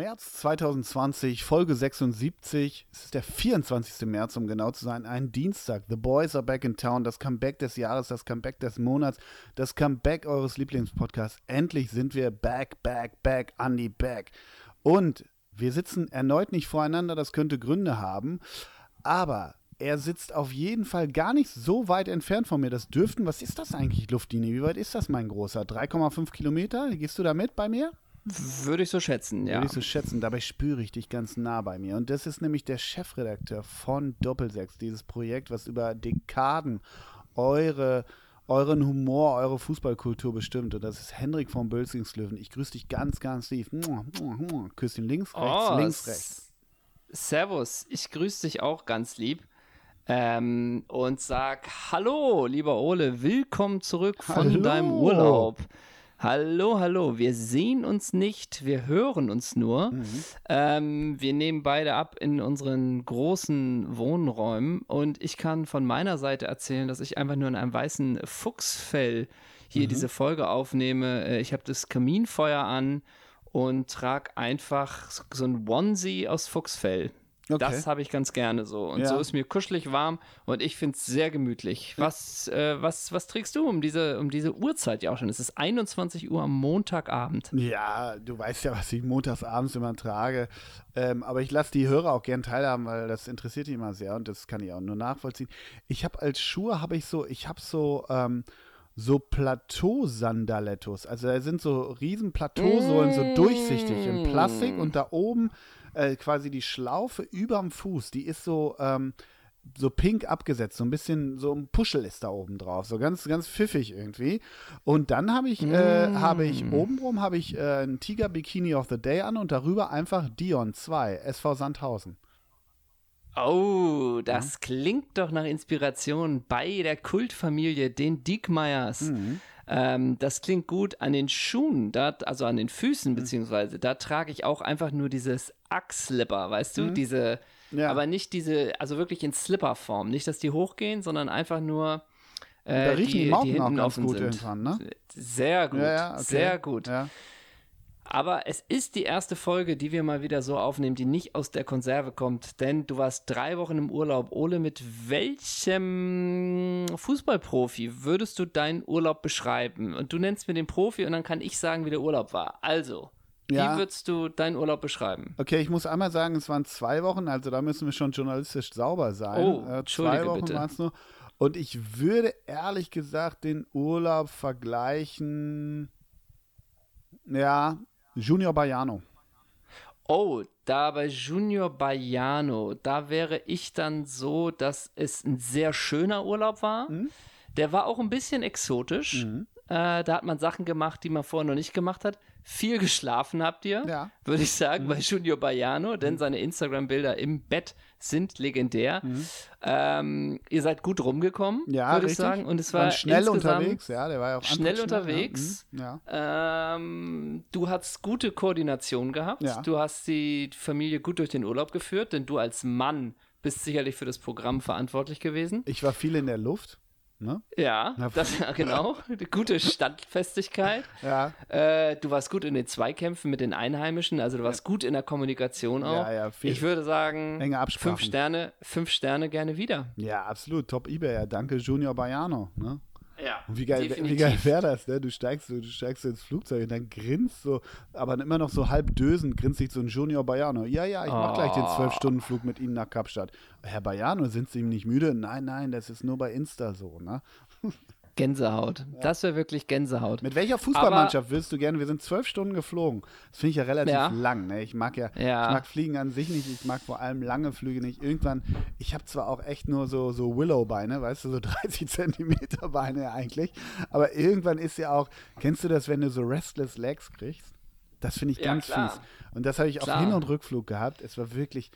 März 2020, Folge 76. Es ist der 24. März, um genau zu sein. Ein Dienstag. The Boys are back in town. Das Comeback des Jahres, das Comeback des Monats, das Comeback eures Lieblingspodcasts. Endlich sind wir back, back, back, Andy back. Und wir sitzen erneut nicht voreinander. Das könnte Gründe haben. Aber er sitzt auf jeden Fall gar nicht so weit entfernt von mir. Das dürften, was ist das eigentlich, Luftlinie? Wie weit ist das, mein Großer? 3,5 Kilometer? Gehst du da mit bei mir? Würde ich so schätzen, ja. Würde ich so schätzen. Dabei spüre ich dich ganz nah bei mir. Und das ist nämlich der Chefredakteur von Doppelsechs, dieses Projekt, was über Dekaden eure, euren Humor, eure Fußballkultur bestimmt. Und das ist Hendrik von Bölzingslöwen. Ich grüße dich ganz, ganz lieb. Küsschen links, rechts, oh, links, rechts. Servus, ich grüße dich auch ganz lieb. Ähm, und sag Hallo, lieber Ole, willkommen zurück von Hallo. deinem Urlaub. Hallo, hallo. Wir sehen uns nicht, wir hören uns nur. Mhm. Ähm, wir nehmen beide ab in unseren großen Wohnräumen und ich kann von meiner Seite erzählen, dass ich einfach nur in einem weißen Fuchsfell hier Mhm. diese Folge aufnehme. Äh, Ich habe das Kaminfeuer an und trage einfach so ein Onesie aus Fuchsfell. Okay. Das habe ich ganz gerne so. Und Ja. so ist mir kuschelig warm und ich finde es sehr gemütlich. Was, äh, was, was trägst du um diese, um diese Uhrzeit ja auch schon? Es ist 21 Uhr am Montagabend. Ja, du weißt ja, was ich montags abends immer trage. Ähm, aber ich lasse die Hörer auch gern teilhaben, weil das interessiert die immer sehr und das kann ich auch nur nachvollziehen. Ich habe als Schuhe, habe ich so, ich habe so, ähm, so Plateau-Sandalettos. Also da sind so riesen Plateausohlen, so durchsichtig in Plastik und da oben äh, quasi die Schlaufe überm Fuß, die ist so, ähm, so pink abgesetzt, so ein bisschen, so ein Puschel ist da oben drauf, so ganz, ganz pfiffig irgendwie. Und dann habe ich, äh, habe ich obenrum habe ich äh, ein Tiger Bikini of the Day an und darüber einfach Dion 2, SV Sandhausen. Oh, das klingt doch nach Inspiration bei der Kultfamilie, den Diekmeyers. Ähm, das klingt gut an den Schuhen, da, also an den Füßen, beziehungsweise da trage ich auch einfach nur dieses Ack-Slipper, weißt du? Diese, Ja. aber nicht diese, also wirklich in Slipper-Form. Nicht, dass die hochgehen, sondern einfach nur. Äh, Da riechen die, die, Mountain die auch ganz gut sind. irgendwann, ne? Sehr gut, Ja, ja, okay. sehr gut. Ja. Aber es ist die erste Folge, die wir mal wieder so aufnehmen, die nicht aus der Konserve kommt. Denn du warst drei Wochen im Urlaub. Ole, mit welchem Fußballprofi würdest du deinen Urlaub beschreiben? Und du nennst mir den Profi und dann kann ich sagen, wie der Urlaub war. Also, Ja. wie würdest du deinen Urlaub beschreiben? Okay, ich muss einmal sagen, es waren zwei Wochen, also da müssen wir schon journalistisch sauber sein. Oh, äh, zwei Wochen waren es nur. Und ich würde ehrlich gesagt den Urlaub vergleichen, ja, Junior Baiano. Oh, da bei Junior Baiano, da wäre ich dann so, dass es ein sehr schöner Urlaub war. Mhm. Der war auch ein bisschen exotisch. Äh, da hat man Sachen gemacht, die man vorher noch nicht gemacht hat. Viel geschlafen habt ihr, Ja. Mhm. würde ich sagen, bei Junior Baiano, denn seine Instagram-Bilder im Bett sind legendär. Ähm, ihr seid gut rumgekommen, Mhm. Ja, würde ich sagen. Und es Waren war schnell insgesamt unterwegs, ja, der war ja auch schnell antwortschnell, unterwegs. Ja. Mhm. ja. ähm, du hast gute Koordination gehabt. Du hast die Familie gut durch den Urlaub geführt, denn du als Mann bist sicherlich für das Programm verantwortlich gewesen. Ich war viel in der Luft. Ne? Ja, Ja. das, ja, genau. Gute Standfestigkeit. Ja, Äh, du warst gut in den Zweikämpfen mit den Einheimischen, also du warst gut in der Kommunikation auch. Ja, ja, viel- ich würde sagen, enge Absprachen. fünf Sterne, fünf Sterne gerne wieder. ja, absolut. Top eBay. Ja, danke Junior Baiano. Ne? Ja, Und wie geil, wie geil wäre das, ne? Du steigst, du steigst ins Flugzeug und dann grinst so, aber immer noch so halb dösend, grinst sich so ein Junior Baiano. Ja, ja, ich mach gleich den Oh. 12-Stunden-Flug mit Ihnen nach Kapstadt. Herr Baiano, sind Sie ihm nicht müde? Nein, nein, das ist nur bei Insta so, ne? Gänsehaut. Das wäre wirklich Gänsehaut. Mit welcher Fußballmannschaft willst du gerne? Wir sind zwölf Stunden geflogen. Das finde ich ja relativ Ja. lang. Ne? Ich mag ja, Ja. ich mag Fliegen an sich nicht. Ich mag vor allem lange Flüge nicht. Irgendwann, ich habe zwar auch echt nur so, so Willow-Beine, weißt du, so 30 Zentimeter Beine eigentlich. Aber irgendwann ist ja auch, kennst du das, wenn du so Restless Legs kriegst? Das finde ich Ja, ganz fies. Und das habe ich auf Klar. Hin- und Rückflug gehabt. Es war wirklich,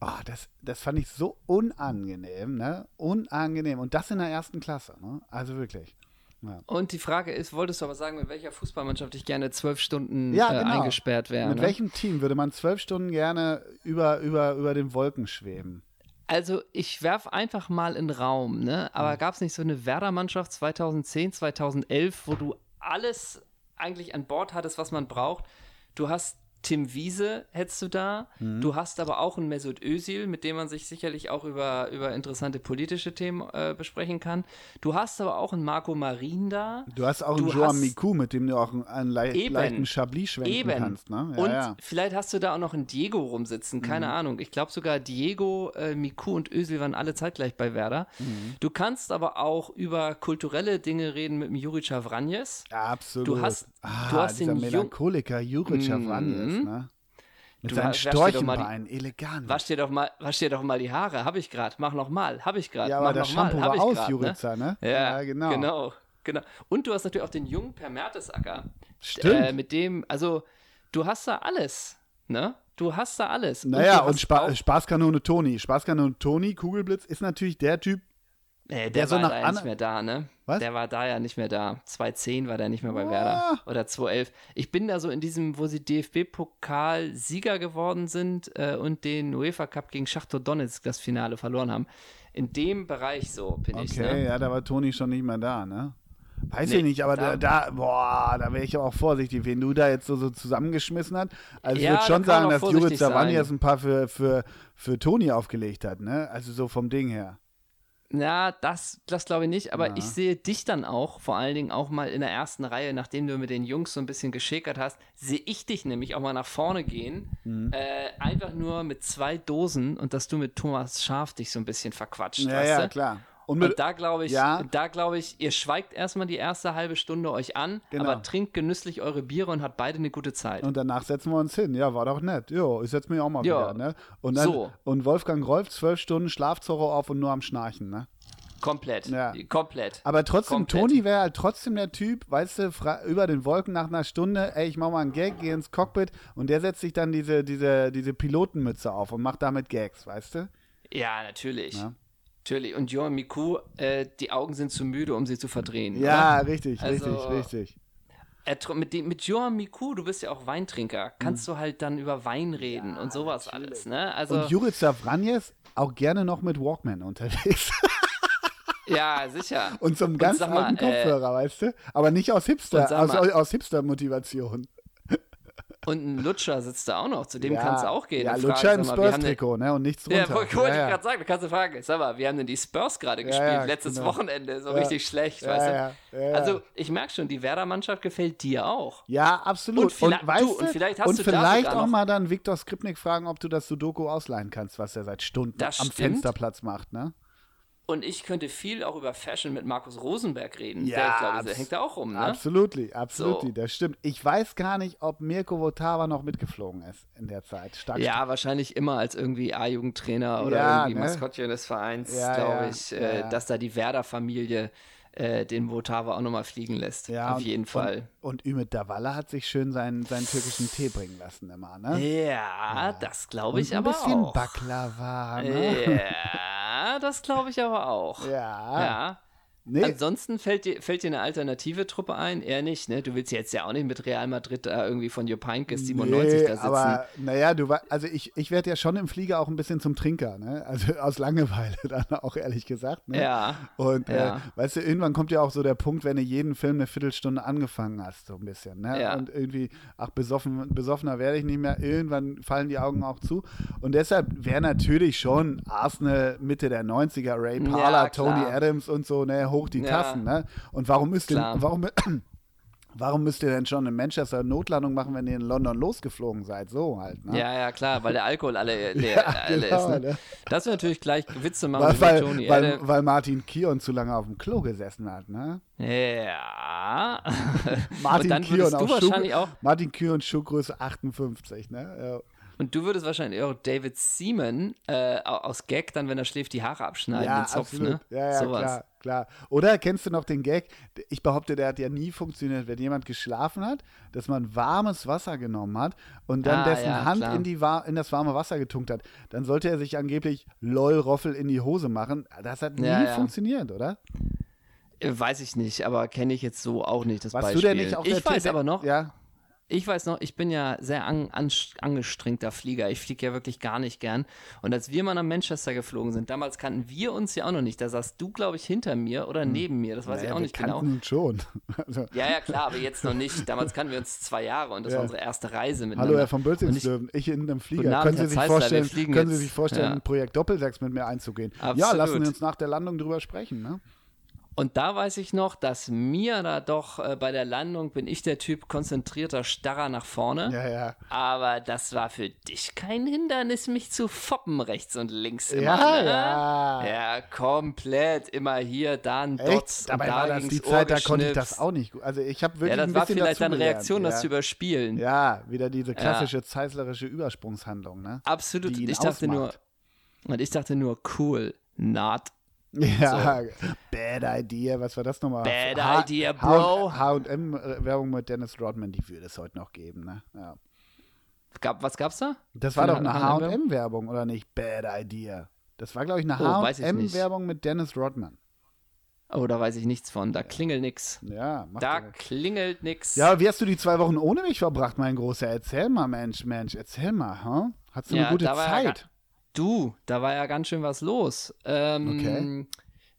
oh, das, das fand ich so unangenehm, ne? Unangenehm. Und das in der ersten Klasse, ne? Also wirklich. Ja. Und die Frage ist, wolltest du aber sagen, mit welcher Fußballmannschaft ich gerne zwölf Stunden Ja, äh, genau. eingesperrt wäre? Mit ne? welchem Team würde man zwölf Stunden gerne über, über, über den Wolken schweben? Also ich werf einfach mal in den Raum, ne? Aber gab es nicht so eine Werder-Mannschaft 2010, 2011, wo du alles eigentlich an Bord hattest, was man braucht? Du hast Tim Wiese hättest du da. Mhm. Du hast aber auch einen Mesut Özil, mit dem man sich sicherlich auch über, über interessante politische Themen äh, besprechen kann. Du hast aber auch einen Marco Marin da. Du hast auch Du einen Joam Miku, mit dem du auch einen, einen le Eben. leichten Chablis schwenken Eben. kannst. Ne? Ja, und ja. vielleicht hast du da auch noch einen Diego rumsitzen, keine Mhm. Ahnung. Ich glaube sogar Diego, äh, Miku und Özil waren alle zeitgleich bei Werder. Mhm. Du kannst aber auch über kulturelle Dinge reden mit dem Juri Chavranjes. Ja, absolut. Du hast- ah, du hast den Melancholiker Juric Mhm. Chavranjes, ne? Mit Du seinen mal Storchenbeinen, elegant. Wasch dir doch mal, wasch dir doch mal die Haare. Hab ich gerade. Mach noch mal. Hab ich gerade. ja, aber das mal. Shampoo Hab war ich aus, grad, ne? Jurica, ne? Ja, genau. genau. Genau. Und du hast natürlich auch den jungen Per Mertesacker. Stimmt. Äh, mit dem, also, du hast da alles, ne? Du hast da alles. naja, und hast Spa Spaßkanone Toni. Spaßkanone Toni, Kugelblitz, ist natürlich der Typ, Äh, der, der so nach ja nicht mehr da, ne? Was? Der war da ja nicht mehr da. 2010 war der nicht mehr bei Ah. Werder. Oder 2011. Ich bin da so in diesem, wo sie DFB-Pokal Sieger geworden sind äh, und den UEFA Cup gegen Schachtor Donetsk das Finale verloren haben. In dem Bereich so bin ich, Okay, ne? ja, da war Toni schon nicht mehr da, ne? Weiß Nee, ich nicht, aber da, da- boah, da wäre ich auch vorsichtig, wen du da jetzt so, so zusammengeschmissen hast. Also ich Ja, würde schon sagen, dass Savani sein. jetzt ein paar für, für, für Toni aufgelegt hat, ne? Also so vom Ding her. Ja, das, das glaube ich nicht, aber Ja. ich sehe dich dann auch, vor allen Dingen auch mal in der ersten Reihe, nachdem du mit den Jungs so ein bisschen geschäkert hast, sehe ich dich nämlich auch mal nach vorne gehen, Mhm. äh, einfach nur mit zwei Dosen und dass du mit Thomas Schaf dich so ein bisschen verquatscht, Ja, ja, klar. Und mit, Und da glaube ich, Ja. da glaube ich, ihr schweigt erstmal die erste halbe Stunde euch an, Genau. aber trinkt genüsslich eure Biere und habt beide eine gute Zeit. und danach setzen wir uns hin. Ja, war doch nett. Jo, ich setze mich auch mal wieder, ne? Und dann, So. und Wolfgang Rolf, zwölf Stunden Schlafzorro auf und nur am Schnarchen, ne? komplett. Ja. Komplett. Aber trotzdem, Komplett. Toni wäre halt trotzdem der Typ, weißt du, über den Wolken nach einer Stunde, ey, ich mach mal einen Gag, geh ins Cockpit und der setzt sich dann diese, diese, diese Pilotenmütze auf und macht damit Gags, weißt du? Ja, natürlich. Ja. Natürlich. Und Johan Miku, äh, die Augen sind zu müde, um sie zu verdrehen. Ja, oder? richtig, Also- richtig, richtig. Tr- mit, dem, mit Johan Miku, du bist ja auch Weintrinker, kannst Mhm. du halt dann über Wein reden und sowas alles, ne? Also, Und Juric Savranjes auch gerne noch mit Walkman unterwegs. ja, sicher. und so einem ganz mal, alten äh, Kopfhörer, weißt du? Aber nicht aus Hipster, aus, aus Hipster-Motivation. Und ein Lutscher sitzt da auch noch, zu dem ja, kannst du auch gehen. Ja, und Lutscher im Spurs-Trikot, ne? Und nichts drunter. Ja, wollte ja, ich ja. gerade sagen, da kannst du fragen, sag mal, wir haben denn die Spurs gerade gespielt, ja, letztes genau. Wochenende, so richtig schlecht, weißt du? Also, ich merke schon, die Werder-Mannschaft gefällt dir auch. Ja, absolut. Und vielleicht- weißt du, und vielleicht hast und du vielleicht auch mal dann Viktor Skripnik fragen, ob du das Sudoku ausleihen kannst, was er seit Stunden Das am stimmt. Fensterplatz macht, ne? Und ich könnte viel auch über Fashion mit Markus Rosenberg reden. Ja, der, ich glaube, der hängt da auch rum, ne? Absolutely, absolutely, So. das stimmt. Ich weiß gar nicht, ob Mirko Votava noch mitgeflogen ist in der Zeit. Stark Ja, wahrscheinlich immer als irgendwie A-Jugendtrainer oder Ja, irgendwie ne? Maskottchen des Vereins, Ja, glaube ich, äh, dass da die Werder-Familie äh, den Votava auch nochmal fliegen lässt. Ja, Auf und- jeden Fall. Und, und Ümit Davala hat sich schön seinen, seinen türkischen Tee bringen lassen immer, ne? Ja, das glaube ich ein aber bisschen auch. Baklava, ne? Ja, das glaube ich aber auch. Ja. Ja. Nee, Ansonsten fällt dir, fällt dir eine alternative Truppe ein? Eher nicht, ne? Du willst jetzt ja auch nicht mit Real Madrid da irgendwie von Jupp Heynckes 97 nee, da sitzen. aber naja, du also ich, ich werde ja schon im Flieger auch ein bisschen zum Trinker, ne? Also aus Langeweile dann auch ehrlich gesagt. Ne? ja. Und Ja. Äh, weißt du, irgendwann kommt ja auch so der Punkt, wenn du jeden Film eine Viertelstunde angefangen hast, so ein bisschen. Ne? Ja. Und irgendwie, ach, besoffen, besoffener werde ich nicht mehr. Irgendwann fallen die Augen auch zu. Und deshalb wäre natürlich schon Arsenal Mitte der 90er, Ray Ja, Parler, klar. Tony Adams und so, ne, hoch die Ja. Tassen. Ne? Und warum müsst ihr, Klar. warum, warum müsst ihr denn schon in Manchester Notlandung machen, wenn ihr in London losgeflogen seid? So halt. Ne? Ja, ja, klar, weil der Alkohol alle, leer, alle genau, ist. Ne? ne? Das wäre natürlich gleich Witze machen Weil, weil, Tony weil, Adams. weil Martin Kion zu lange auf dem Klo gesessen hat, ne? Ja. Martin Kion auch Martin Kion Schuhgröße 58, ne? Und du würdest wahrscheinlich auch David Seaman äh, au- aus Gag dann, wenn er schläft, die Haare abschneiden, Ja, den Zopf, absolut. ne? Ja, ja, Sowas. klar, klar. Oder kennst du noch den Gag? Ich behaupte, der hat ja nie funktioniert, wenn jemand geschlafen hat, dass man warmes Wasser genommen hat und dann Ah, dessen ja, Hand klar. in, die, in das warme Wasser getunkt hat. Dann sollte er sich angeblich lol Roffel in die Hose machen. Das hat nie Ja, ja. funktioniert, oder? Äh, Weiß ich nicht, aber kenne ich jetzt so auch nicht das Warst Beispiel. du denn nicht auch ich der weiß Typ, aber noch, Ja, ich weiß noch, ich bin ja sehr an, an, angestrengter Flieger. Ich fliege ja wirklich gar nicht gern. Und als wir mal nach Manchester geflogen sind, damals kannten wir uns ja auch noch nicht. Da saßt du, glaube ich, hinter mir oder hm. neben mir. Das weiß naja, ich auch nicht genau. Uns schon. Also. Ja, ja, klar, aber jetzt noch nicht. Damals kannten wir uns zwei Jahre und das ja. war unsere erste Reise mit Hallo, Herr von Bölzingslöwen. Ich, ich in einem Flieger. Abend, können Sie sich vorstellen, können Sie sich vorstellen, ja. ein Projekt Doppelsechs mit mir einzugehen? Absolut. Ja, lassen wir uns nach der Landung drüber sprechen. Ne? Und da weiß ich noch, dass mir da doch äh, bei der Landung bin ich der Typ konzentrierter Starrer nach vorne. Ja, ja. Aber das war für dich kein Hindernis, mich zu foppen rechts und links immer. Ja, ne? ja. Ja, komplett. Immer hier, da ein. Dabei und da war das die Zeit, da konnte ich das auch nicht gut. Also ich habe wirklich Ja, das ein war vielleicht eine Reaktion, gelernt. das zu überspielen. Ja, wieder diese klassische zeislerische Übersprungshandlung, ne? Absolut. Die ihn Ich dachte nur, ausmacht. und ich dachte nur, cool, not Ja, bad idea. Was war das nochmal? Bad H- idea, bro. H&M-Werbung mit Dennis Rodman, die würde es heute noch geben, ne? Ja. Gab, was gab's da? Das war doch eine H&M-Werbung? Oder nicht? Bad idea. Das war, glaube ich, eine Oh. H&M-Werbung mit Dennis Rodman. Oh, da weiß ich nichts von. Da klingelt nix. Ja, Da direkt. klingelt nix. Ja, wie hast du die zwei Wochen ohne mich verbracht, mein Großer? Erzähl mal, Mensch, Mensch, erzähl mal, hm? Hattest du Ja, eine gute ja Zeit? Du, da war ja ganz schön was los. Ähm, Okay.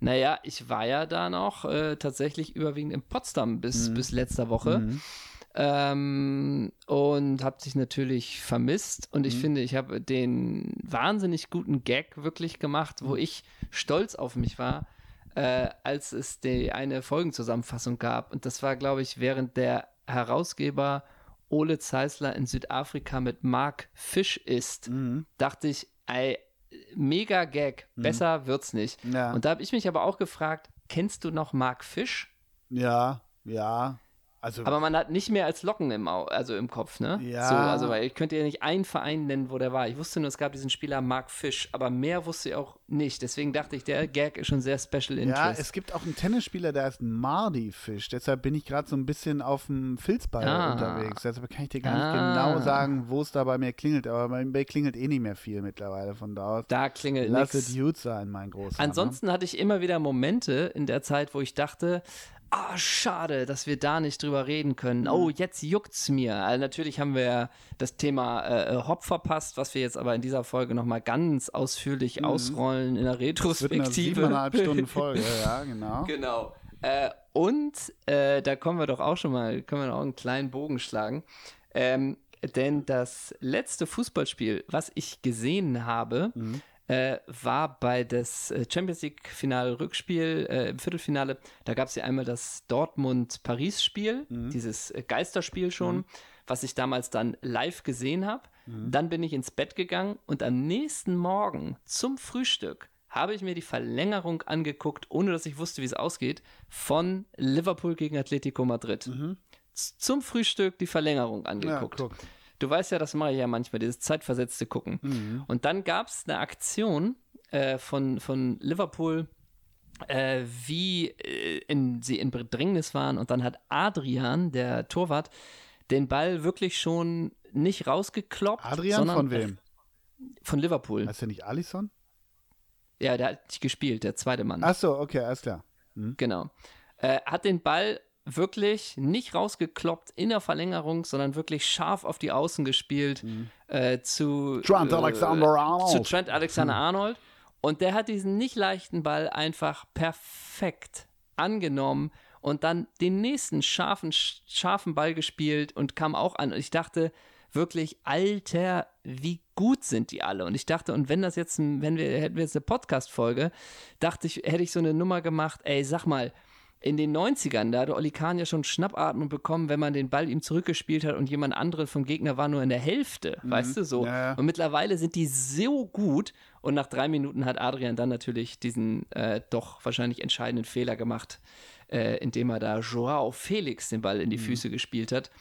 Naja, ich war ja da noch äh, tatsächlich überwiegend in Potsdam bis, Mhm. bis letzter Woche. Mhm. Ähm, und habe dich natürlich vermisst. Und ich Mhm. finde, ich habe den wahnsinnig guten Gag wirklich gemacht, Mhm. wo ich stolz auf mich war, äh, als es die eine Folgenzusammenfassung gab. Und das war, glaube ich, während der Herausgeber Ole Zeisler in Südafrika mit Mark Fisch ist, Mhm. dachte ich, ey, mega Gag, besser wird's nicht. Ja. Und da habe ich mich aber auch gefragt, kennst du noch Mark Fisch? ja, ja. Also, Aber man hat nicht mehr als Locken im, Au also im Kopf, ne? Ja. So, also, weil ich könnte ja nicht einen Verein nennen, wo der war. Ich wusste nur, es gab diesen Spieler Mark Fisch, aber mehr wusste ich auch nicht. Deswegen dachte ich, der Gag ist schon sehr Special ja, Interest. es gibt auch einen Tennisspieler, der heißt Mardi Fisch. Deshalb bin ich gerade so ein bisschen auf dem Filzball Ah. unterwegs. Deshalb kann ich dir gar nicht Ah. genau sagen, wo es da bei mir klingelt. Aber bei mir klingelt eh nicht mehr viel mittlerweile von da aus. da klingelt Lass nichts. es gut sein, mein Großer. Ansonsten hatte ich immer wieder Momente in der Zeit, wo ich dachte, ah, schade, dass wir da nicht drüber reden können. Mhm. Oh, jetzt juckt's mir. Also natürlich haben wir das Thema äh, Hop verpasst, was wir jetzt aber in dieser Folge nochmal ganz ausführlich ausrollen in der Ne? Es wird eine Retrospektive. Stunden Folge, ja, genau. Genau. Äh, und äh, da kommen wir doch auch schon mal, können wir auch einen kleinen Bogen schlagen. Ähm, denn das letzte Fußballspiel, was ich gesehen habe, Mhm. Äh, war bei das äh, Champions League-Finale Rückspiel äh, im Viertelfinale. Da gab es ja einmal das Dortmund-Paris-Spiel, Mhm. dieses äh, Geisterspiel schon, was ich damals dann live gesehen habe. Mhm. Dann bin ich ins Bett gegangen und am nächsten Morgen zum Frühstück habe ich mir die Verlängerung angeguckt, ohne dass ich wusste, wie es ausgeht, von Liverpool gegen Atletico Madrid. Mhm. Zum Frühstück die Verlängerung Ja, angeguckt. guck. Du weißt ja, das mache ich ja manchmal, dieses zeitversetzte Gucken. Mhm. Und dann gab es eine Aktion äh, von, von Liverpool, äh, wie äh, in, sie in Bedrängnis waren. Und dann hat Adrian, der Torwart, den Ball wirklich schon nicht rausgekloppt. Adrian sondern von wem? Von Liverpool. Heißt der nicht Alisson? Ja, der hat nicht gespielt, der zweite Mann. Ach so, okay, alles klar. Genau. Äh, hat den Ball wirklich nicht rausgekloppt in der Verlängerung, sondern wirklich scharf auf die Außen gespielt äh, zu Trent äh, Alexander-Arnold. Zu Trent Alexander-Arnold. Und der hat diesen nicht leichten Ball einfach perfekt angenommen und dann den nächsten scharfen, scharfen Ball gespielt und kam auch an. Und ich dachte wirklich, Alter, wie gut sind die alle? Und ich dachte, und wenn das jetzt, wenn wir, hätten wir jetzt eine Podcast-Folge, dachte ich, hätte ich so eine Nummer gemacht, ey, sag mal, in den 90ern, da hatte Oli Kahn ja schon Schnappatmung bekommen, wenn man den Ball ihm zurückgespielt hat und jemand anderen vom Gegner war nur in der Hälfte, weißt du so. Ja, ja. Und mittlerweile sind die so gut und nach drei Minuten hat Adrian dann natürlich diesen äh, doch wahrscheinlich entscheidenden Fehler gemacht, äh, indem er da Joao Felix den Ball in die Füße gespielt hat.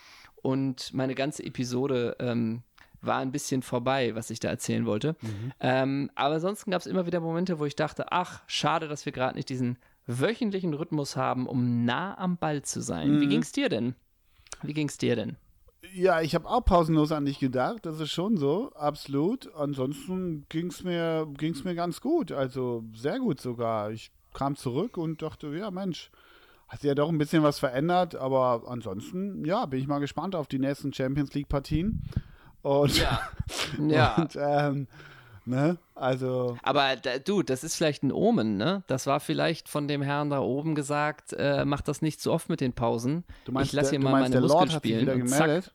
Und meine ganze Episode ähm, war ein bisschen vorbei, was ich da erzählen wollte. Ähm, aber ansonsten gab es immer wieder Momente, wo ich dachte, ach, schade, dass wir gerade nicht diesen wöchentlichen Rhythmus haben, um nah am Ball zu sein. Wie ging's dir denn? Wie ging's dir denn? Ja, ich habe auch pausenlos an dich gedacht, das ist schon so, absolut. Ansonsten ging es mir, ging's mir ganz gut, also sehr gut sogar. Ich kam zurück und dachte, ja Mensch, hat sich ja doch ein bisschen was verändert, aber ansonsten, ja, bin ich mal gespannt auf die nächsten Champions League-Partien. Und, ja. ja. und ähm, ne, also. Aber da, du, das ist vielleicht ein Omen, ne? Das war vielleicht von dem Herrn da oben gesagt, äh, mach das nicht zu oft mit den Pausen. Du meinst, ich lasse hier mal meinst, meine der Muskeln Lord hat sich spielen. wieder und gemeldet. zack,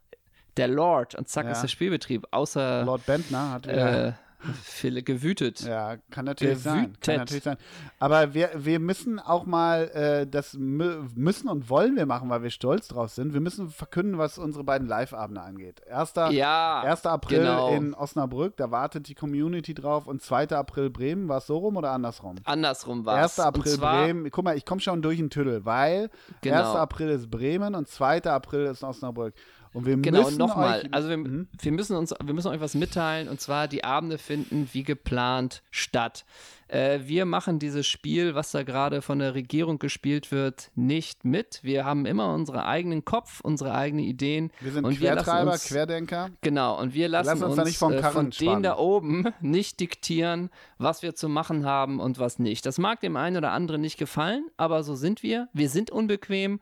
der Lord und zack Ja. ist der Spielbetrieb. Außer Lord Bentner hat wieder. Viele gewütet. Ja, kann natürlich sein. Kann Gewütet. natürlich sein. Aber wir, wir müssen auch mal, äh, das mü müssen und wollen wir machen, weil wir stolz drauf sind. Wir müssen verkünden, was unsere beiden Live-Abende angeht. 1. Ja, 1. April genau. in Osnabrück, da wartet die Community drauf. Und 2. April Bremen, war es so rum oder andersrum? andersrum war 1. April Bremen, guck mal, ich komme schon durch den Tüdel, weil Genau. 1. April ist Bremen und 2. April ist Osnabrück. Und wir Genau, müssen nochmal, also wir, Mhm. wir müssen uns, wir müssen euch was mitteilen und zwar die Abende finden wie geplant statt. Äh, wir machen dieses Spiel, was da gerade von der Regierung gespielt wird, nicht mit. Wir haben immer unseren eigenen Kopf, unsere eigenen Ideen. wir sind und wir Quertreiber, uns, Querdenker. Genau, und wir lassen, lassen uns uns, da nicht vom äh, von spannen. denen da oben nicht diktieren, was wir zu machen haben und was nicht. Das mag dem einen oder anderen nicht gefallen, aber so sind wir. Wir sind unbequem.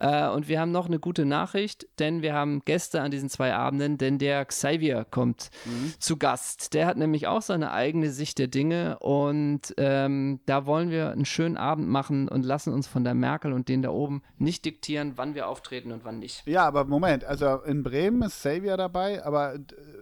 Äh, und wir haben noch eine gute Nachricht, denn wir haben Gäste an diesen zwei Abenden, denn der Xavier kommt Mhm. zu Gast. Der hat nämlich auch seine eigene Sicht der Dinge und ähm, da wollen wir einen schönen Abend machen und lassen uns von der Merkel und denen da oben nicht diktieren, wann wir auftreten und wann nicht. Ja, aber Moment, also in Bremen ist Xavier dabei, aber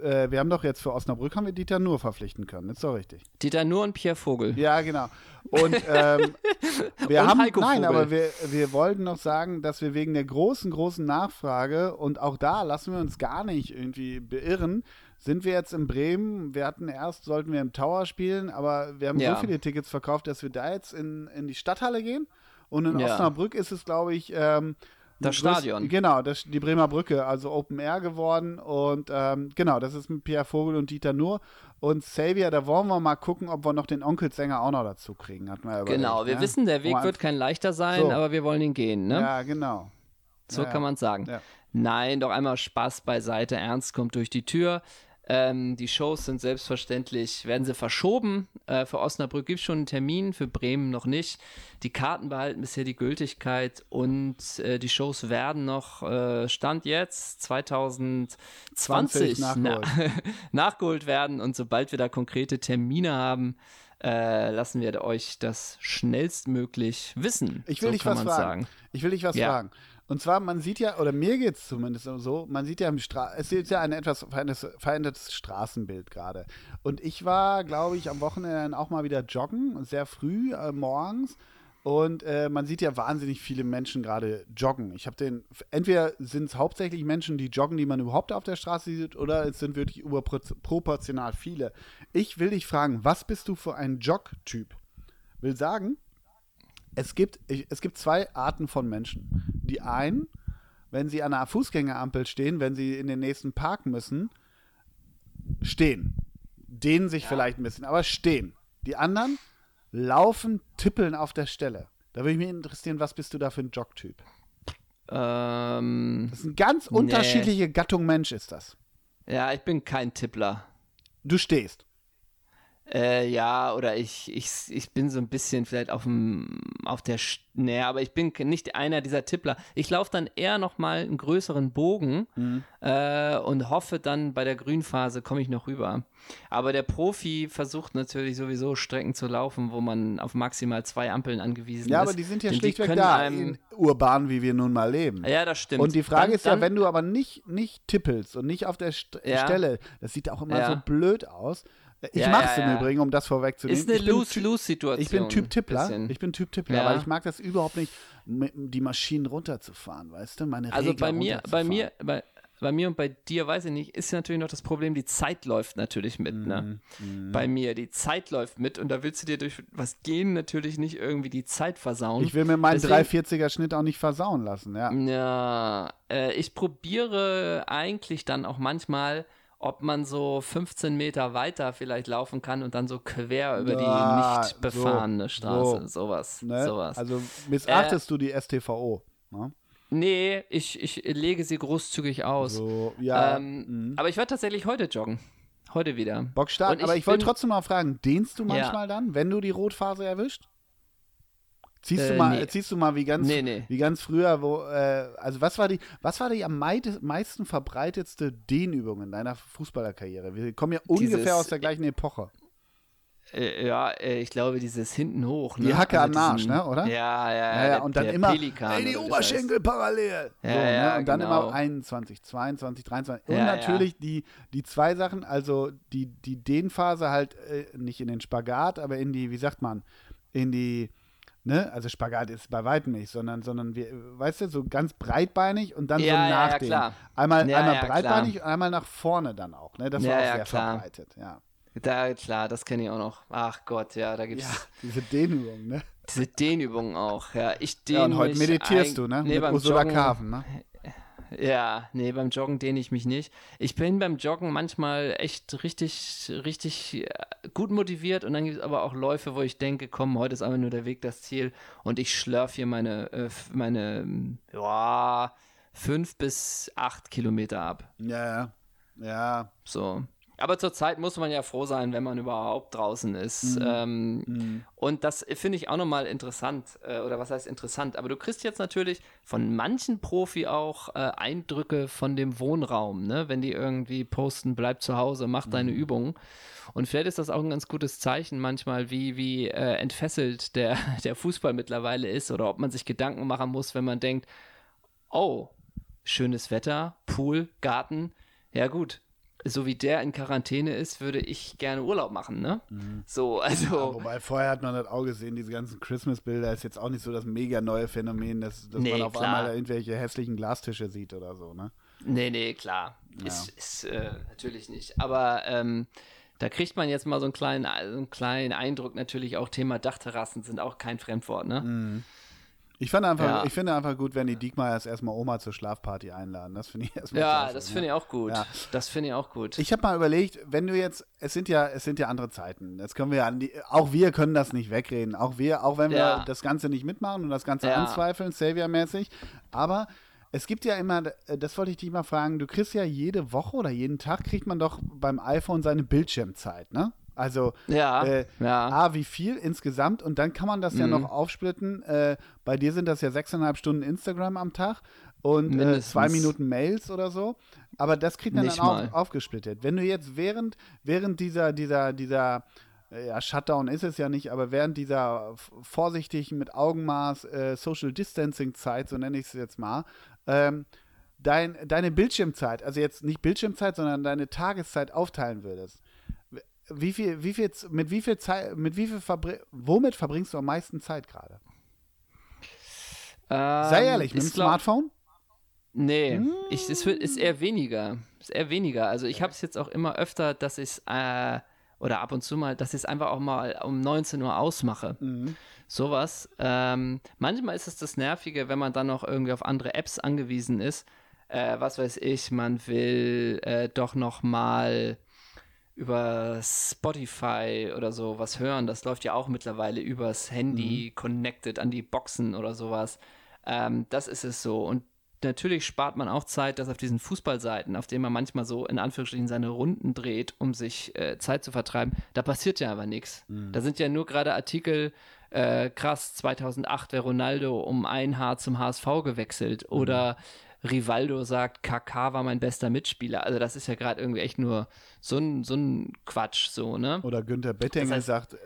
äh, wir haben doch jetzt für Osnabrück haben wir Dieter nur verpflichten können, ist doch richtig. Dieter Nur und Pierre Vogel. Ja, genau. Und ähm, wir Und haben, Heiko nein, Vogel. aber wir, wir wollten noch sagen, dass wir wegen der großen, großen Nachfrage und auch da lassen wir uns gar nicht irgendwie beirren, sind wir jetzt in Bremen. Wir hatten erst, sollten wir im Tower spielen, aber wir haben Ja. so viele Tickets verkauft, dass wir da jetzt in, in die Stadthalle gehen. Und in Ja. Osnabrück ist es, glaube ich, ähm, Das Stadion. Genau, das, die Bremer Brücke, also Open Air geworden. Und ähm, genau, das ist mit Pierre Vogel und Dieter Nur. Und Xavier, da wollen wir mal gucken, ob wir noch den Onkelsänger auch noch dazu kriegen. Wir überlegt, Genau, wir ne? wissen, der Weg wird kein leichter sein, So. aber wir wollen ihn gehen, ne? Ja, genau. so ja, kann man sagen. ja. Nein, doch einmal Spaß beiseite, Ernst kommt durch die Tür. Ähm, die Shows sind selbstverständlich, werden sie verschoben. Äh, für Osnabrück gibt es schon einen Termin, für Bremen noch nicht. Die Karten behalten bisher die Gültigkeit und äh, die Shows werden noch, äh, Stand jetzt, 2020 20 nachgeholt. nachgeholt werden. Und sobald wir da konkrete Termine haben, äh, lassen wir euch das schnellstmöglich wissen. Ich will so dich was fragen. sagen. Ich will dich was Ja. fragen. Und zwar, man sieht ja, oder mir geht es zumindest so, man sieht ja im Stra es ist ja ein etwas verändertes, verändertes Straßenbild gerade. Und ich war, glaube ich, am Wochenende auch mal wieder joggen, sehr früh äh, morgens. Und äh, man sieht ja wahnsinnig viele Menschen gerade joggen. Ich habe den, entweder sind es hauptsächlich Menschen, die joggen, die man überhaupt auf der Straße sieht, oder es sind wirklich überproportional viele. Ich will dich fragen, was bist du für ein Jog-Typ? Will sagen, es gibt, es gibt zwei Arten von Menschen. Die einen, wenn sie an einer Fußgängerampel stehen, wenn sie in den nächsten Park müssen, stehen. Dehnen sich vielleicht ein bisschen, aber stehen. Die anderen laufen, tippeln auf der Stelle. Da würde ich mich interessieren, was bist du da für ein Jogtyp? Ähm, Das ist eine ganz Nee. unterschiedliche Gattung Mensch ist das. ja, ich bin kein Tippler. Du stehst. Äh, ja, oder ich, ich, ich bin so ein bisschen vielleicht auf dem, auf der, Sch- nee, aber ich bin nicht einer dieser Tippler. Ich laufe dann eher nochmal einen größeren Bogen äh, und hoffe dann bei der Grünphase komme ich noch rüber. Aber der Profi versucht natürlich sowieso Strecken zu laufen, wo man auf maximal zwei Ampeln angewiesen Ja, ist. aber die sind ja schlichtweg da, urban, wie wir nun mal leben. ja, das stimmt. Und die Frage Dann- ist ja, dann- wenn du aber nicht, nicht tippelst und nicht auf der St Ja. Stelle, das sieht auch immer Ja. so blöd aus. Ich Ja, mach's ja, im ja. Übrigen, um das vorwegzunehmen. ist eine Lose-Lose-Situation. Ich bin Typ Tippler. bisschen. Ich bin Typ Tippler, Ja. aber ich mag das überhaupt nicht, die Maschinen runterzufahren, weißt du? Meine Also Regler bei mir, bei mir, bei, bei mir und bei dir, weiß ich nicht, ist natürlich noch das Problem, die Zeit läuft natürlich mit, ne? Mhm, Bei mir, die Zeit läuft mit und da willst du dir durch was gehen natürlich nicht irgendwie die Zeit versauen. Ich will mir meinen Deswegen- 340er Schnitt auch nicht versauen lassen, ja. ja, äh, ich probiere eigentlich dann auch manchmal, ob man so 15 Meter weiter vielleicht laufen kann und dann so quer über Ja, die nicht befahrene so, Straße, so, sowas, Ne? sowas. Also missachtest du die STVO. Ne? nee, ich, ich lege sie großzügig aus. So, ja. Ähm, mhm. Aber ich werde tatsächlich heute joggen. Heute wieder. Bockstark, und ich aber ich wollte trotzdem mal fragen, dehnst du Ja. manchmal dann, wenn du die Rotphase erwischt? Ziehst, Äh, du mal, nee. ziehst du mal wie ganz, Nee, nee. wie ganz früher, wo, äh, also was war die, was war die am meisten verbreitetste Dehnübung in deiner Fußballerkarriere? Wir kommen ja ungefähr Dieses- aus der gleichen Epoche. Äh, ja, äh, ich glaube, dieses hinten hoch. Ne? Die Hacke am Arsch, ne, oder? Ja, ja, Ja, ja, der- und dann immer, Pelikan, ey, die das Oberschenkel parallel. Ja, so, ja, ne? Und dann genau. immer 21, 22, 23. Und natürlich Die, die zwei Sachen, also die, die Dehnphase halt äh, nicht in den Spagat, aber in die, wie sagt man, in die, ne, also Spagat ist bei weitem nicht, sondern, sondern wir, weißt du, so ganz breitbeinig und dann Ja, so ja, ja, nachdehnen. klar. Einmal, Ja, einmal breitbeinig klar. und einmal nach vorne dann auch, ne? Das war auch ja, sehr klar. verbreitet, ja. Da, klar, das kenne ich auch noch. Ach Gott, ja, da gibt es Ja, diese Dehnübung, ne? diese Dehnübungen auch. Ja, ich dehne Ja, und heute meditierst du, ne? Nee, Mit Ursula Joggen- Carven, ne? Ja, nee, beim Joggen dehne ich mich nicht. Ich bin beim Joggen manchmal echt richtig, richtig äh, gut motiviert und dann gibt es aber auch Läufe, wo ich denke, komm, heute ist einfach nur der Weg das Ziel und ich schlürf hier meine, äh, meine, ja, fünf bis acht Kilometer ab. Ja, ja. Ja, So. Aber zurzeit muss man ja froh sein, wenn man überhaupt draußen ist. Ähm, Und das finde ich auch nochmal interessant. Äh, oder was heißt interessant? Aber du kriegst jetzt natürlich von manchen Profi auch äh, Eindrücke von dem Wohnraum, ne? Wenn die irgendwie posten, bleib zu Hause, mach deine Übungen. Und vielleicht ist das auch ein ganz gutes Zeichen manchmal, wie, wie äh, entfesselt der, der Fußball mittlerweile ist oder ob man sich Gedanken machen muss, wenn man denkt, oh, schönes Wetter, Pool, Garten, ja gut. So wie der in Quarantäne ist, würde ich gerne Urlaub machen, ne? So, also. Wobei vorher hat man das auch gesehen, diese ganzen Christmas-Bilder ist jetzt auch nicht so das mega neue Phänomen, dass, dass Nee, man auf klar. einmal irgendwelche hässlichen Glastische sieht oder so, ne? Nee, nee, klar. Ist, ist äh, natürlich nicht. Aber ähm, da kriegt man jetzt mal so einen kleinen, so einen kleinen Eindruck. Natürlich auch Thema Dachterrassen sind auch kein Fremdwort, ne? Ich, fand einfach, Ja. ich finde einfach gut, wenn die Diekmeyers erstmal Oma zur Schlafparty einladen. Das finde ich erstmal Ja, klasse, das ne? finde ich auch gut. Ja. Das finde ich auch gut. Ich habe mal überlegt, wenn du jetzt, es sind ja, es sind ja andere Zeiten. Das können wir ja, auch wir können das nicht wegreden. Auch wir, auch wenn wir Ja. das Ganze nicht mitmachen und das Ganze anzweifeln, Savior-mäßig. Aber es gibt ja immer, das wollte ich dich mal fragen, du kriegst ja jede Woche oder jeden Tag kriegt man doch beim iPhone seine Bildschirmzeit, ne? Also Ja, äh, ja. A, wie viel insgesamt und dann kann man das ja Mhm. noch aufsplitten. Äh, bei dir sind das ja sechseinhalb Stunden Instagram am Tag und äh, zwei Minuten Mails oder so. Aber das kriegt man Nicht dann auch mal. aufgesplittet. Wenn du jetzt während, während dieser, dieser, dieser, äh, ja, Shutdown ist es ja nicht, aber während dieser vorsichtigen, mit Augenmaß äh, Social Distancing Zeit, so nenne ich es jetzt mal, ähm, dein, deine Bildschirmzeit, also jetzt nicht Bildschirmzeit, sondern deine Tageszeit aufteilen würdest. Wie viel, wie viel, mit wie viel Zeit, mit wie viel verbri womit verbringst du am meisten Zeit gerade? Sei Ähm, ehrlich, mit dem Smartphone? Nee, ich, es wird, ist eher weniger. Ist eher weniger. Also ich habe es jetzt auch immer öfter, dass ich es, äh, oder ab und zu mal, dass ich es einfach auch mal um 19 Uhr ausmache. Sowas. Ähm, manchmal ist es das Nervige, wenn man dann noch irgendwie auf andere Apps angewiesen ist. Äh, was weiß ich, man will äh, doch noch mal über Spotify oder so was hören. Das läuft ja auch mittlerweile übers Handy, connected an die Boxen oder sowas. Ähm, das ist es so. Und natürlich spart man auch Zeit, dass auf diesen Fußballseiten, auf denen man manchmal so in Anführungsstrichen seine Runden dreht, um sich äh, Zeit zu vertreiben, da passiert ja aber nichts. Da sind ja nur gerade Artikel, äh, krass, 2008 wäre Ronaldo um ein Haar zum HSV gewechselt oder Rivaldo sagt, KK war mein bester Mitspieler. Also das ist ja gerade irgendwie echt nur so ein, so ein Quatsch, so, ne? Oder Günther Bettinger Das heißt- sagt,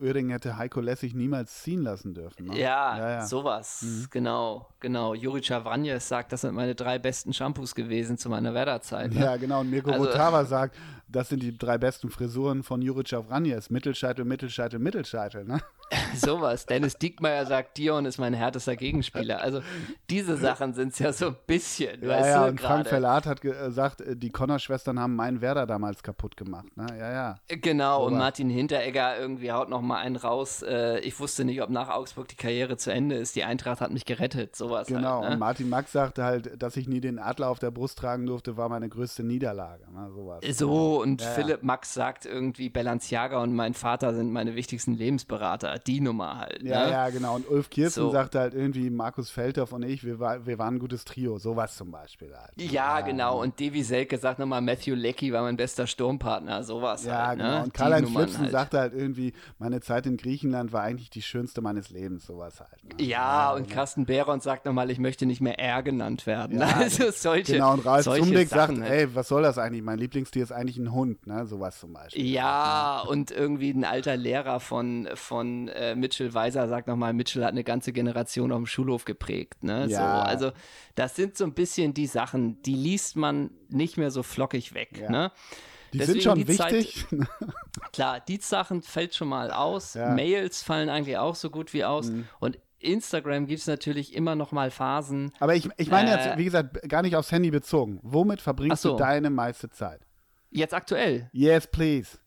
Oerding hätte Heiko Lessig niemals ziehen lassen dürfen. Ne? Ja, ja, ja. sowas. Genau, genau. Juri Chavranjes sagt, das sind meine drei besten Shampoos gewesen zu meiner Werderzeit. Ne? Ja, genau. Und Mirko Also- Rotava sagt, das sind die drei besten Frisuren von Juric Avranjes. Mittelscheitel, Mittelscheitel, Mittelscheitel. Ne? Sowas. Dennis Diekmeyer sagt, Dion ist mein härtester Gegenspieler. Also diese Sachen sind es ja so ein bisschen, Ja, weißt ja, du, und Frank gerade. Verlat hat gesagt, äh, die Conner-Schwestern haben meinen Werder damals kaputt gemacht. Ne? Ja, ja. Genau, und Sowas. Martin Hinteregger irgendwie haut noch mal einen raus. Äh, ich wusste nicht, ob nach Augsburg die Karriere zu Ende ist. Die Eintracht hat mich gerettet. Sowas Genau. halt, Und ne? Martin Max sagte halt, dass ich nie den Adler auf der Brust tragen durfte, war meine größte Niederlage. Ne? Sowas. So, und Ja, ja. Philipp Max sagt irgendwie, Balenciaga und mein Vater sind meine wichtigsten Lebensberater. die Nummer halt. Ja, ne? ja, genau. Und Ulf Kirsten So. sagt halt irgendwie, Markus Feldhoff und ich, wir, war, wir waren ein gutes Trio. Sowas zum Beispiel halt. Ja, genau. Und Devi Selke sagt nochmal, Matthew Leckie war mein bester Sturmpartner. Sowas Ja, halt. genau. Ne? Und Die Karl-Heinz Flipsen halt. sagte halt irgendwie, meine Zeit in Griechenland war eigentlich die schönste meines Lebens. Sowas halt. Ne? Ja, und genau. Carsten Behron sagt nochmal, ich möchte nicht mehr R genannt werden. Ja, also solche, Genau, und Ralf Zumdick sagt, halt. ey, was soll das eigentlich? Mein Lieblingstier ist eigentlich ein Hund, ne? Sowas zum Beispiel. Ja, und irgendwie ein alter Lehrer von, von äh, Mitchell Weiser sagt nochmal, Mitchell hat eine ganze Generation auf dem Schulhof geprägt. Ne? So, Ja. also das sind so ein bisschen die Sachen, die liest man nicht mehr so flockig weg. Ja. Ne? Die Deswegen sind schon die Zeit- wichtig. Klar, die Sachen fällt schon mal aus. Ja. Mhm. Mails fallen eigentlich auch so gut wie aus. Und Instagram gibt es natürlich immer noch mal Phasen. Aber ich, ich meine Äh. jetzt, wie gesagt, gar nicht aufs Handy bezogen. Womit verbringst so. du deine meiste Zeit? Jetzt aktuell. Yes, please.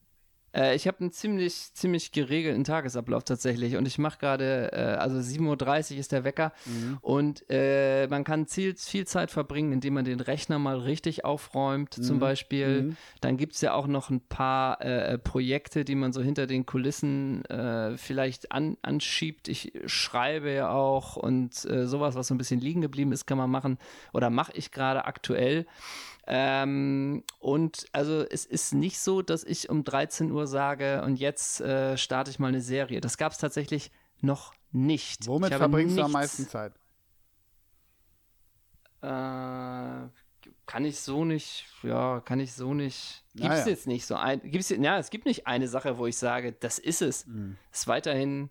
Äh, ich habe einen ziemlich, ziemlich geregelten Tagesablauf tatsächlich und ich mache gerade, äh, also 7.30 Uhr ist der Wecker Mhm. und äh, man kann viel, viel Zeit verbringen, indem man den Rechner mal richtig aufräumt Mhm. zum Beispiel. Dann gibt es ja auch noch ein paar äh, Projekte, die man so hinter den Kulissen äh, vielleicht an, anschiebt. Ich schreibe ja auch und äh, sowas, was so ein bisschen liegen geblieben ist, kann man machen oder mache ich gerade aktuell. Ähm, und also es ist nicht so, dass ich um 13 Uhr sage und jetzt äh, starte ich mal eine Serie. Das gab es tatsächlich noch nicht. Womit verbringst du am nichts- meisten Zeit? Äh, kann ich so nicht, ja, kann ich so nicht. Gibt es Naja. jetzt nicht so ein. Gibt's, ja, es gibt nicht eine Sache, wo ich sage, das ist es. Es ist weiterhin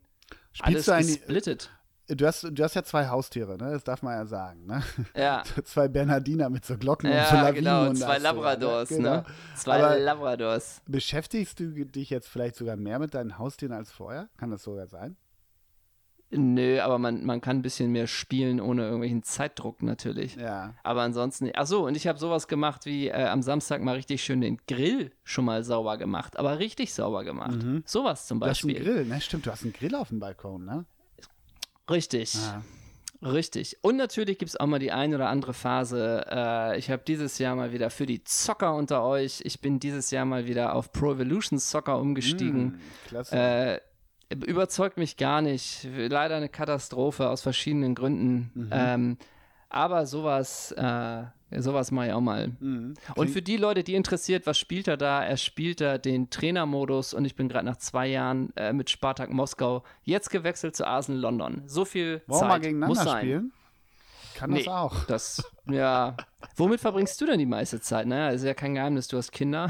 alles Spielst du eigentlich, gesplittet. Du, hast, du hast ja zwei Haustiere, ne? Das darf man ja sagen, ne? Ja. zwei Bernardiner mit so Glocken und so Ja, Lawinen genau, und zwei so, Labradors, Genau. ne? Zwei Aber- Labradors. Beschäftigst du dich jetzt vielleicht sogar mehr mit deinen Haustieren als vorher? Kann das sogar sein? Nö, aber man, man kann ein bisschen mehr spielen ohne irgendwelchen Zeitdruck natürlich. Ja. Aber ansonsten, ach so, und ich habe sowas gemacht wie äh, am Samstag mal richtig schön den Grill schon mal sauber gemacht, aber richtig sauber gemacht. Sowas zum Du hast einen Beispiel. Grill, ne? Stimmt, du hast einen Grill auf dem Balkon, ne? Richtig. Ja. Richtig. Und natürlich gibt es auch mal die ein oder andere Phase. Äh, ich habe dieses Jahr mal wieder für die Zocker unter euch, ich bin dieses Jahr mal wieder auf Pro Evolution Soccer umgestiegen. Hm, klasse. Äh, überzeugt mich gar nicht. Leider eine Katastrophe aus verschiedenen Gründen. Mhm. Ähm, aber sowas, äh, sowas mache ich auch mal. Mhm. Und für die Leute, die interessiert, was spielt er da? Er spielt da den Trainermodus und ich bin gerade nach zwei Jahren äh, mit Spartak Moskau jetzt gewechselt zu Arsenal London. So viel Wollen Zeit mal muss gegeneinander sein. spielen? Kann Nee, das auch. Das, ja. Womit verbringst du denn die meiste Zeit? Naja, ist ja kein Geheimnis, du hast Kinder.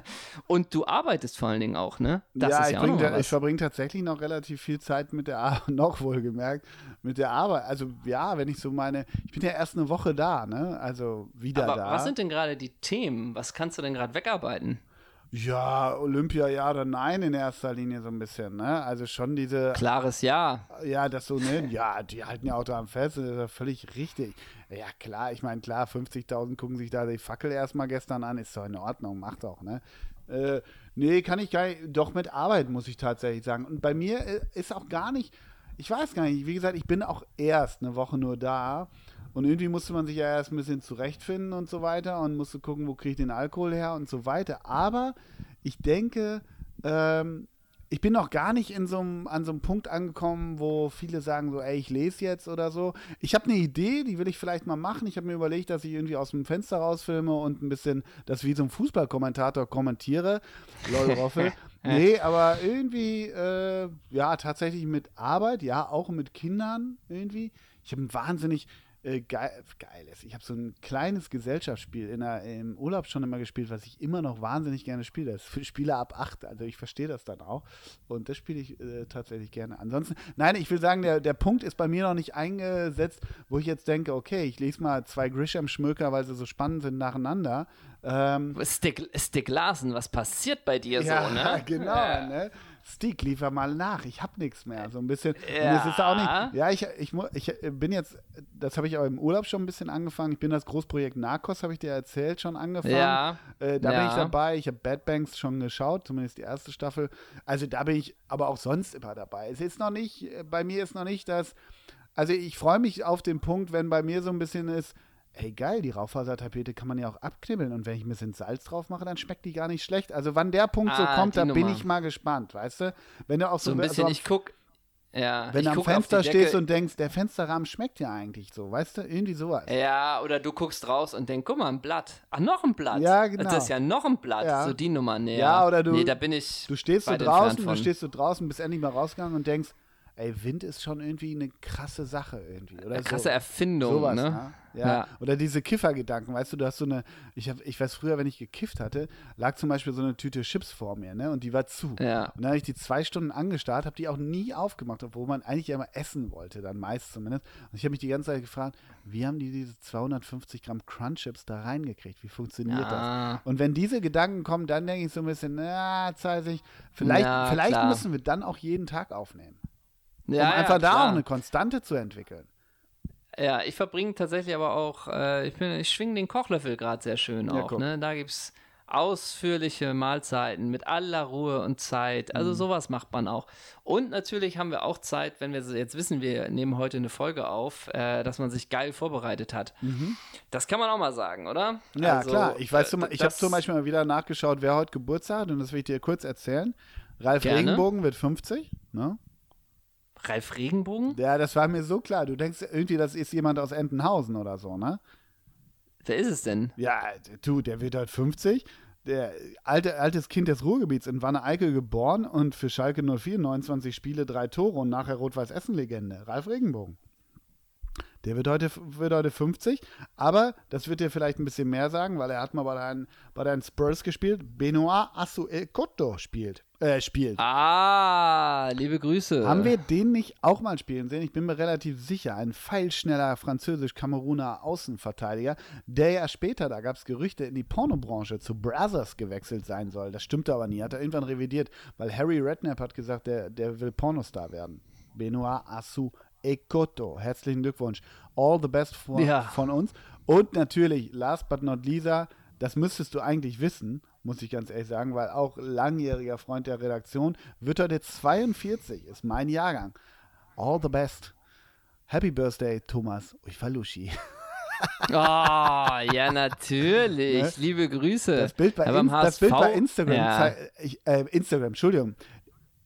Und du arbeitest vor allen Dingen auch, ne? Das ja, ist ich, ja auch bring, ich verbringe tatsächlich noch relativ viel Zeit mit der Arbeit, noch wohlgemerkt, mit der Arbeit. Also ja, wenn ich so meine, ich bin ja erst eine Woche da, ne? Also wieder Aber da. was sind denn gerade die Themen? Was kannst du denn gerade wegarbeiten? Ja, Olympia ja oder nein in erster Linie so ein bisschen, ne? Also schon diese, Klares Ja. ja, das so, ne? Ja, die halten ja auch daran fest, das ist ja völlig richtig. Ja, klar, ich meine, klar, 50.000 gucken sich da die Fackel erstmal gestern an, ist doch in Ordnung, macht auch, ne? Äh, nee, kann ich gar nicht, doch mit Arbeit, muss ich tatsächlich sagen. Und bei mir äh, ist auch gar nicht, ich weiß gar nicht, wie gesagt, ich bin auch erst eine Woche nur da. Und irgendwie musste man sich ja erst ein bisschen zurechtfinden und so weiter und musste gucken, wo kriege ich den Alkohol her und so weiter. Aber ich denke, ähm, ich bin noch gar nicht in so einem, an so einem Punkt angekommen, wo viele sagen so, ey, ich lese jetzt oder so. Ich habe eine Idee, die will ich vielleicht mal machen. Ich habe mir überlegt, dass ich irgendwie aus dem Fenster rausfilme und ein bisschen das wie so ein Fußballkommentator kommentiere. Lol, Roffel. nee, aber irgendwie, äh, ja, tatsächlich mit Arbeit, ja, auch mit Kindern irgendwie. Ich habe ein wahnsinnig äh, geil, geiles. Ich habe so ein kleines Gesellschaftsspiel in der, im Urlaub schon immer gespielt, was ich immer noch wahnsinnig gerne spiele. Das ist für Spieler ab 8, also ich verstehe das dann auch. Und das spiele ich äh, tatsächlich gerne. Ansonsten, nein, ich will sagen, der, der Punkt ist bei mir noch nicht eingesetzt, wo ich jetzt denke, okay, ich lese mal zwei Grisham-Schmöker, weil sie so spannend sind nacheinander. Ähm, Stick, Stick Larsen, was passiert bei dir ja, so, ne? genau, Ja. ne? Stick, liefer mal nach. Ich hab nichts mehr. So ein bisschen. Und Ja. es ist auch nicht. Ja, ich, ich, ich bin jetzt, das habe ich auch im Urlaub schon ein bisschen angefangen. Ich bin das Großprojekt Narcos, habe ich dir erzählt, schon angefangen. Ja. Äh, da bin Ja. ich dabei. Ich habe Bad Banks schon geschaut, zumindest die erste Staffel. Also da bin ich aber auch sonst immer dabei. Es ist noch nicht, bei mir ist noch nicht das. Also ich freue mich auf den Punkt, wenn bei mir so ein bisschen ist, ey geil, die Raufasertapete kann man ja auch abknibbeln und wenn ich ein bisschen Salz drauf mache, dann schmeckt die gar nicht schlecht. Also wann der Punkt so Ah, kommt, die da bin Nummer. ich mal gespannt, weißt du? Wenn du auch so, So ein bisschen, am- ich guck, Ja, Wenn du am Fenster stehst und denkst, der Fensterrahmen schmeckt ja eigentlich so, weißt du? Irgendwie sowas. Ja, oder du guckst raus und denkst, guck mal, ein Blatt. Ach, noch ein Blatt. Ja, genau. Das ist ja noch ein Blatt. Ja. So die Nummer näher. Ja, oder du- Nee, da bin ich. Du stehst so draußen, du stehst so draußen, bist endlich mal rausgegangen und denkst, ey, Wind ist schon irgendwie eine krasse Sache irgendwie. Oder Eine so. krasse Erfindung, Sowas, ne? ne? Ja. Ja. Oder diese Kiffergedanken, weißt du, du hast so eine, ich, hab, ich weiß früher, wenn ich gekifft hatte, lag zum Beispiel so eine Tüte Chips vor mir, ne? Und die war zu. Ja. Und dann habe ich die zwei Stunden angestarrt, habe die auch nie aufgemacht, obwohl man eigentlich immer essen wollte, dann meist zumindest. Und ich habe mich die ganze Zeit gefragt, wie haben die diese 250 Gramm Crunch-Chips da reingekriegt? Wie funktioniert Ja. das? Und wenn diese Gedanken kommen, dann denke ich so ein bisschen, na, zeig ich, vielleicht, vielleicht klar. müssen wir dann auch jeden Tag aufnehmen. Um Ja, einfach ja, da klar. auch eine Konstante zu entwickeln. Ja, ich verbringe tatsächlich aber auch, äh, ich, bin- ich schwinge den Kochlöffel gerade sehr schön Ja, auch. guck. Ne? Da gibt es ausführliche Mahlzeiten mit aller Ruhe und Zeit. Also Mhm. sowas macht man auch. Und natürlich haben wir auch Zeit, wenn wir so- jetzt wissen, wir nehmen heute eine Folge auf, äh, dass man sich geil vorbereitet hat. Das kann man auch mal sagen, oder? Mhm. Ja, Also, klar. Ich weiß, äh, ich habe zum Beispiel mal wieder nachgeschaut, wer heute Geburtstag hat und das will ich dir kurz erzählen. Ralf Gerne. Regenbogen wird 50. Ne? Ralf Regenbogen? Ja, das war mir so klar. Du denkst irgendwie, das ist jemand aus Entenhausen oder so, ne? Wer ist es denn? Ja, du, der wird heute 50. Der alte, altes Kind des Ruhrgebiets in Wanne-Eickel geboren und für Schalke 04 29 Spiele, drei Tore und nachher Rot-Weiß-Essen-Legende. Ralf Regenbogen. Der wird heute, wird heute 50, aber das wird dir vielleicht ein bisschen mehr sagen, weil er hat mal bei deinen, bei deinen Spurs gespielt. Benoit Asuekoto spielt. Äh, spielt. Ah, liebe Grüße. Haben wir den nicht auch mal spielen sehen? Ich bin mir relativ sicher. Ein feilschneller französisch-Kameruner Außenverteidiger, der ja später, da gab es Gerüchte, in die Pornobranche zu Brothers gewechselt sein soll. Das stimmte aber nie. Hat er irgendwann revidiert, weil Harry Redknapp hat gesagt, der, der will Pornostar werden. Benoit Asu Ekoto. Herzlichen Glückwunsch. All the best von, Ja. von uns. Und natürlich, last but not Lisa, das müsstest du eigentlich wissen, muss ich ganz ehrlich sagen, weil auch langjähriger Freund der Redaktion, wird heute 42, ist mein Jahrgang. All the best. Happy Birthday, Thomas Uifalushi. Ah, ja, natürlich. Liebe Grüße. Ne? Das Bild bei, In, das Bild bei Instagram, Ja. ich, äh, Instagram, Entschuldigung.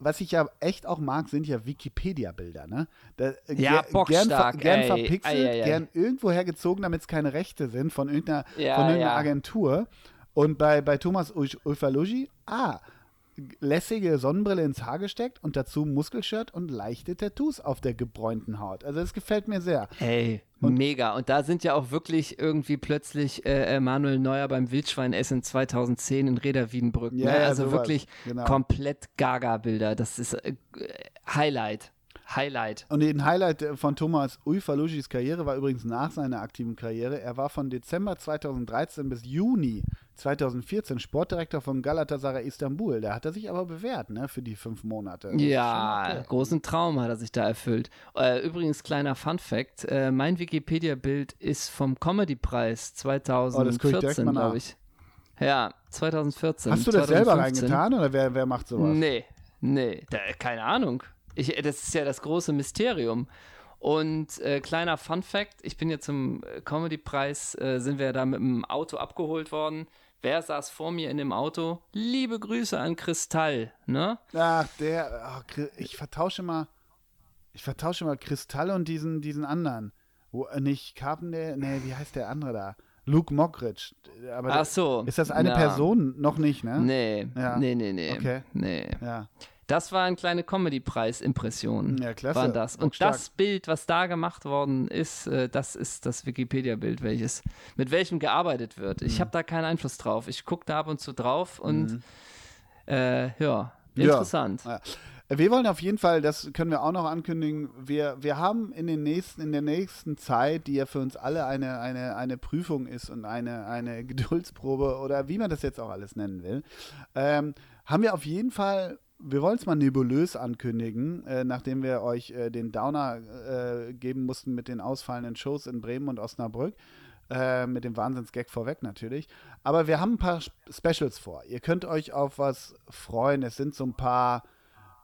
Was ich ja echt auch mag, sind ja Wikipedia-Bilder, ne? Da, äh, Ja, ger- gern, ver gern ey. verpixelt, ei, ei. gern irgendwo hergezogen, damit es keine Rechte sind von irgendeiner, Ja, von irgendeiner ja. Agentur. Und bei, bei Thomas Ulfalugi, ah, lässige Sonnenbrille ins Haar gesteckt und dazu Muskelshirt und leichte Tattoos auf der gebräunten Haut. Also es gefällt mir sehr. Ey, mega. Und da sind ja auch wirklich irgendwie plötzlich äh, Manuel Neuer beim Wildschweinessen 2010 in Reda Wiedenbrück. Ja, ne? Also sowas. wirklich Genau. komplett Gaga-Bilder. Das ist äh, Highlight. Highlight. Und ein Highlight von Thomas Uifaluschis Karriere war übrigens nach seiner aktiven Karriere. Er war von Dezember 2013 bis Juni 2014 Sportdirektor von Galatasaray Istanbul. Da hat er sich aber bewährt, ne, für die fünf Monate. Das Ja, okay. großen Traum hat er sich da erfüllt. Äh, übrigens, kleiner Fun-Fact: äh, Mein Wikipedia-Bild ist vom Comedy-Preis Oh, das guck ich direkt 2014, mal nach. glaube ich. Ja, 2014. Hast du das selber 2015. reingetan oder wer, wer macht sowas? Nee, nee, da, keine Ahnung. Ich, das ist ja das große Mysterium. Und äh, kleiner Fun Fact: Ich bin ja zum äh, Comedy-Preis, äh, sind wir da mit dem Auto abgeholt worden. Wer saß vor mir in dem Auto? Liebe Grüße an Kristall, ne? Ach, der, Chri- ich vertausche mal, ich vertausche mal Kristall und diesen, diesen anderen. Wo, äh, nicht Carpenter, nee, wie heißt der andere da? Luke Mockridge. Aber Ach so. ist das eine na, Person? Noch nicht, ne? Nee, Ja. nee, nee, nee. Okay. Nee. Ja. Das war ein kleine Comedy-Preis-Impression. Ja, klasse. Waren das. Und das Bild, was da gemacht worden ist, äh, das ist das Wikipedia-Bild, welches, mit welchem gearbeitet wird. Mhm. Ich habe da keinen Einfluss drauf. Ich gucke da ab und zu drauf und äh, ja, Ja. interessant. Ja. Wir wollen auf jeden Fall, das können wir auch noch ankündigen, wir, wir haben in, den nächsten, in der nächsten Zeit, die ja für uns alle eine, eine, eine Prüfung ist und eine, eine Geduldsprobe oder wie man das jetzt auch alles nennen will, ähm, haben wir auf jeden Fall, wir wollen es mal nebulös ankündigen, äh, nachdem wir euch äh, den Downer äh, geben mussten mit den ausfallenden Shows in Bremen und Osnabrück. Äh, mit dem Wahnsinnsgag vorweg natürlich. Aber wir haben ein paar Sp- Specials vor. Ihr könnt euch auf was freuen. Es sind so ein paar,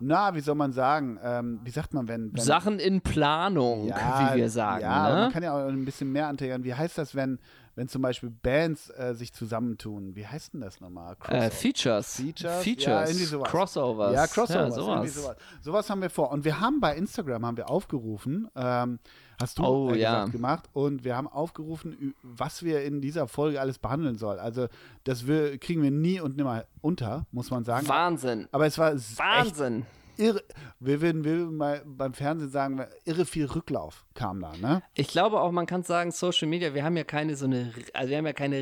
na, wie soll man sagen, ähm, wie sagt man, wenn. wenn Sachen in Planung, wie wir sagen. Ja, ne? man kann ja auch ein bisschen mehr antegern. Wie heißt das, wenn, wenn zum Beispiel Bands äh, sich zusammentun. Wie heißt denn das nochmal? Äh, Features. Features? Features. Ja, irgendwie sowas. Crossovers. Ja, Crossovers. Ja, sowas. sowas. sowas haben wir vor. Und wir haben bei Instagram haben wir aufgerufen, ähm, hast du Oh, äh, ja. gesagt, gemacht, und wir haben aufgerufen, was wir in dieser Folge alles behandeln sollen. Also das wir, kriegen wir nie und nimmer unter, muss man sagen. Wahnsinn. Aber es war s- echt Wahnsinn. Irre. Wir würden, wir würden mal beim Fernsehen sagen, irre viel Rücklauf kam da, ne? Ich glaube auch, man kann sagen, Social Media, wir haben ja keine so eine, also wir haben ja keine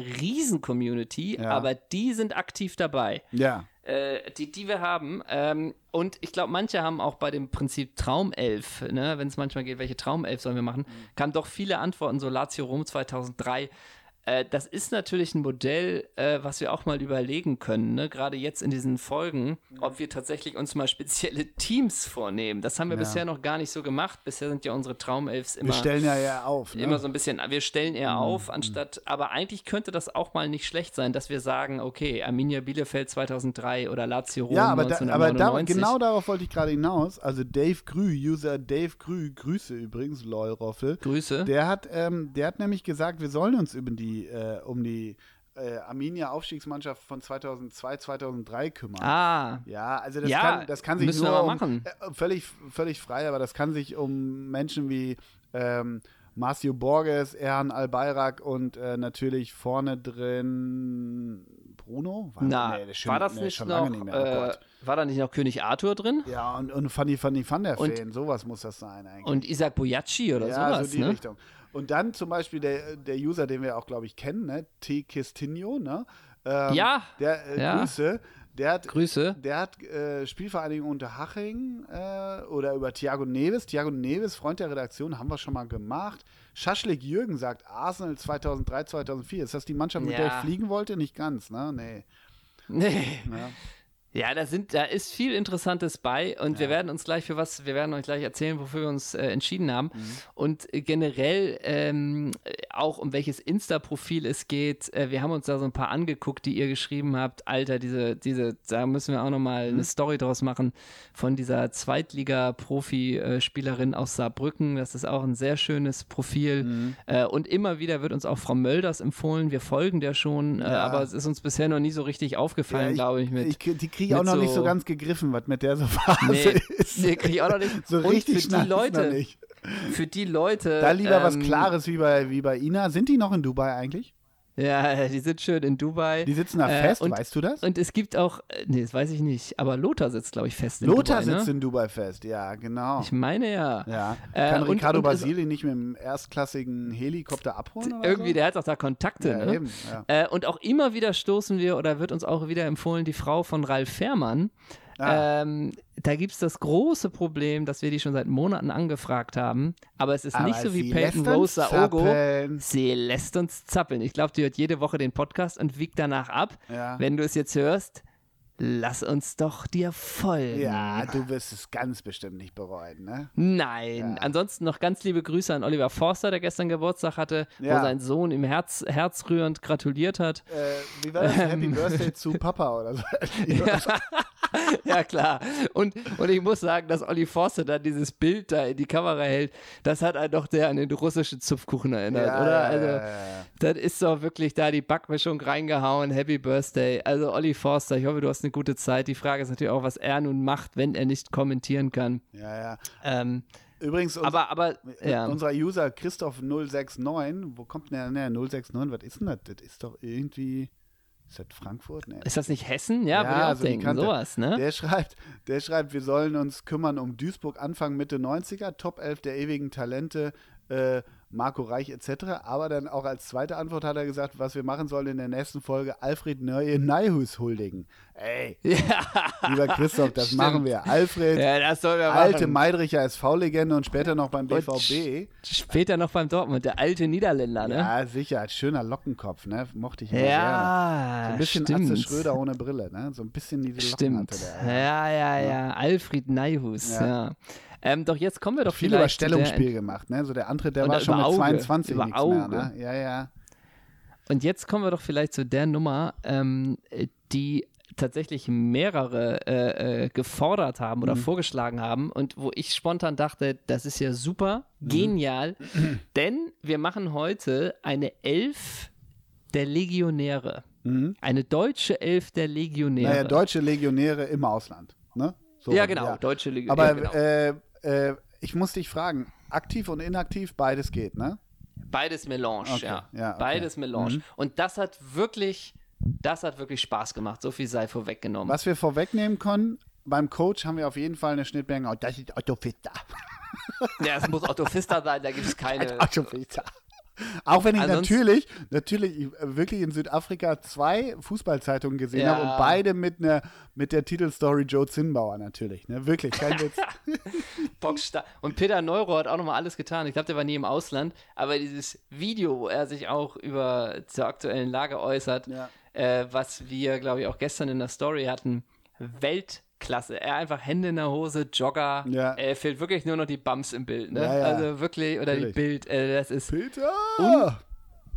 Riesen-Community, Ja. aber die sind aktiv dabei. Ja. äh, die, die wir haben. Ähm, und ich glaube, manche haben auch bei dem Prinzip Traumelf, ne, wenn es manchmal geht, welche Traumelf sollen wir machen, kamen doch viele Antworten, so Lazio Rom 2003. Äh, das ist natürlich ein Modell, äh, was wir auch mal überlegen können, ne? gerade jetzt in diesen Folgen, ob wir tatsächlich uns mal spezielle Teams vornehmen. Das haben wir Ja. bisher noch gar nicht so gemacht. Bisher sind ja unsere Traumelfs immer Wir stellen ja ja auf. Ne? immer so ein bisschen, wir stellen eher Mhm. auf, anstatt, aber eigentlich könnte das auch mal nicht schlecht sein, dass wir sagen, okay, Arminia Bielefeld 2003 oder Lazio Rom Ja, aber, da, aber da, 1999. genau darauf wollte ich gerade hinaus. Also Dave Grü, User Dave Grü, Grüße übrigens, lol Roffel. Grüße. Der hat, ähm, der hat nämlich gesagt, wir sollen uns über die, äh, um die äh, Arminia Aufstiegsmannschaft von 2002, 2003 kümmern. ah, Ja, also das, Ja, kann, das kann sich nur um, machen. Äh, völlig, völlig frei, aber das kann sich um Menschen wie ähm, Marcio Borges, Erhan Albayrak und äh, natürlich vorne drin Bruno? War, na, nee, ist schon- war das nee, nicht schon noch, lange nicht mehr. Oh äh, war da nicht noch König Arthur drin? Ja, und, und Fanny, Fanny van der Feen, sowas muss das sein eigentlich. Und Isaac Boyacci oder ja, sowas, so die ne? Richtung. Und dann zum Beispiel der, der User, den wir auch, glaube ich, kennen, ne? T. Kistinho, ne? Ähm, Ja, Der, äh, ja. Grüße. Der hat, Grüße. der hat äh, Spielvereinigung Unterhaching äh, oder über Thiago Neves. Thiago Neves, Freund der Redaktion, haben wir schon mal gemacht. Schaschlik Jürgen sagt Arsenal 2003, 2004. Ist das die Mannschaft, mit der Ja. ich fliegen wollte? Nicht ganz, ne? Nee. Nee. Ja. Ja, da sind, da ist viel Interessantes bei und wir werden uns gleich für was, wir werden euch gleich erzählen, wofür wir uns äh, entschieden haben. Mhm. Und äh, generell ähm, äh, auch um welches Insta-Profil es geht. Äh, wir haben uns da so ein paar angeguckt, die ihr geschrieben habt. Alter, diese, diese, da müssen wir auch nochmal Mhm. eine Story draus machen von dieser Zweitliga-Profi-Spielerin aus Saarbrücken. Das ist auch ein sehr schönes Profil. Mhm. Äh, und immer wieder wird uns auch Frau Mölders empfohlen. Wir folgen der schon, äh, Ja. aber es ist uns bisher noch nie so richtig aufgefallen, Ja, glaube ich, mit. ich, die kriege ich auch noch nicht so- so ganz gegriffen, was mit der so Phase Nee, ist. nee, krieg ich auch noch nicht. So Und richtig für die Leute, für die Leute. Da lieber was ähm, Klares wie bei, wie bei Ina. Sind die noch in Dubai eigentlich? Ja, die sind schön in Dubai. Die sitzen da Äh, fest, und- weißt du das? Und es gibt auch, äh, nee, das weiß ich nicht, aber Lothar sitzt, glaube ich, fest in Lothar Dubai. sitzt ne? in Dubai fest, ja, genau. Ich meine ja. Ja. Äh, Kann und- Ricardo und es- Basili nicht mit dem erstklassigen Helikopter abholen? Irgendwie, so? der hat auch da Kontakte. ja, ne? eben, ja. Äh, und auch immer wieder stoßen wir oder wird uns auch wieder empfohlen, die Frau von Ralf Fährmann. Ah. Ähm, da gibt es das große Problem, dass wir die schon seit Monaten angefragt haben. Aber es ist nicht Aber so wie Peyton Rose Saogo. Sie lässt uns zappeln. Ich glaube, die hört jede Woche den Podcast und wiegt danach ab. Ja. Wenn du es jetzt hörst, lass uns doch dir folgen. Ja, du wirst es ganz bestimmt nicht bereuen, ne? Nein. Ansonsten noch ganz liebe Grüße an Oliver Forster, der gestern Geburtstag hatte, Ja. wo sein Sohn ihm Herz, herzrührend gratuliert hat. Äh, wie war das? Happy Ähm. Birthday zu Papa oder so? ja, klar. Und, und ich muss sagen, dass Olli Forster dann dieses Bild da in die Kamera hält, das hat einen doch sehr an den russischen Zupfkuchen erinnert, Ja, oder? ja, Also, ja, ja. das ist doch wirklich da die Backmischung reingehauen. Happy Birthday. Also, Olli Forster, ich hoffe, du hast eine gute Zeit. Die Frage ist natürlich auch, was er nun macht, wenn er nicht kommentieren kann. ja, ja. Ähm, Übrigens, uns, aber, aber, ja. unser User Christoph069, wo kommt denn der? Ne, 069, was ist denn das? Das ist doch irgendwie. Ist das Frankfurt? Nee. Ist das nicht Hessen? Ja, würde ich auch so die denken. Sowas, ne? Der schreibt, der schreibt, wir sollen uns kümmern um Duisburg Anfang Mitte 90er, Top 11 der ewigen Talente, äh, Marco Reich etc. Aber dann auch als zweite Antwort hat er gesagt, was wir machen sollen in der nächsten Folge, Alfred Neue Neihus huldigen. Ey, ja, lieber Christoph, das Stimmt. machen wir. Alfred, ja, das sollen wir alte. Meidricher SV-Legende und später noch beim BVB. Später noch beim Dortmund, der alte Niederländer, ne? Ja, sicher, als schöner Lockenkopf, ne? Mochte ich immer gerne. Ja, So ein bisschen stimmt. Atze Schröder ohne Brille, ne? So ein bisschen diese Stimmt. hatte der. Ja, ja, ja. Alfred Neihus, Ja. ja. Ähm, doch jetzt kommen wir doch viel vielleicht über zu der- Stellungsspiel gemacht, ne? So der andere, der war schon mit Auge, 22 über nichts mehr, Auge. ne? Ja, ja. Und jetzt kommen wir doch vielleicht zu der Nummer, ähm, die tatsächlich mehrere äh, äh, gefordert haben Mhm. oder vorgeschlagen haben und wo ich spontan dachte, das ist ja super, Mhm. genial, denn wir machen heute eine elf der Legionäre. Mhm. Eine deutsche Elf der Legionäre. Naja, deutsche Legionäre im Ausland. Ne? So, ja, genau, deutsche Legionäre. Aber genau. äh, äh, ich muss dich fragen, aktiv und inaktiv, beides geht, ne? Beides Melange, Okay, ja. ja, okay. Beides Melange. Mhm. Und das hat wirklich, das hat wirklich Spaß gemacht. So viel sei vorweggenommen. Was wir vorwegnehmen können, beim Coach haben wir auf jeden Fall eine Schnittmenge. Oh, das ist Otto Fister. Ja, es muss Otto Pfister sein, da gibt es keine. Otto Fister. Auch wenn ich Ansonsten- natürlich, natürlich ich, äh, wirklich in Südafrika zwei Fußballzeitungen gesehen Ja. habe und beide mit, ne, mit der Titelstory Joe Zinnbauer natürlich. Ne? Wirklich, kein Witz. Und Peter Neuro hat auch nochmal alles getan. Ich glaube, der war nie im Ausland, aber dieses Video, wo er sich auch über zur aktuellen Lage äußert, Ja. äh, was wir, glaube ich, auch gestern in der Story hatten, Weltklasse. Er einfach Hände in der Hose, Jogger. Ja. Er fehlt wirklich nur noch die Bums im Bild. Ne? Ja, ja. Also wirklich, oder Natürlich. die Bild. Äh, das ist Peter!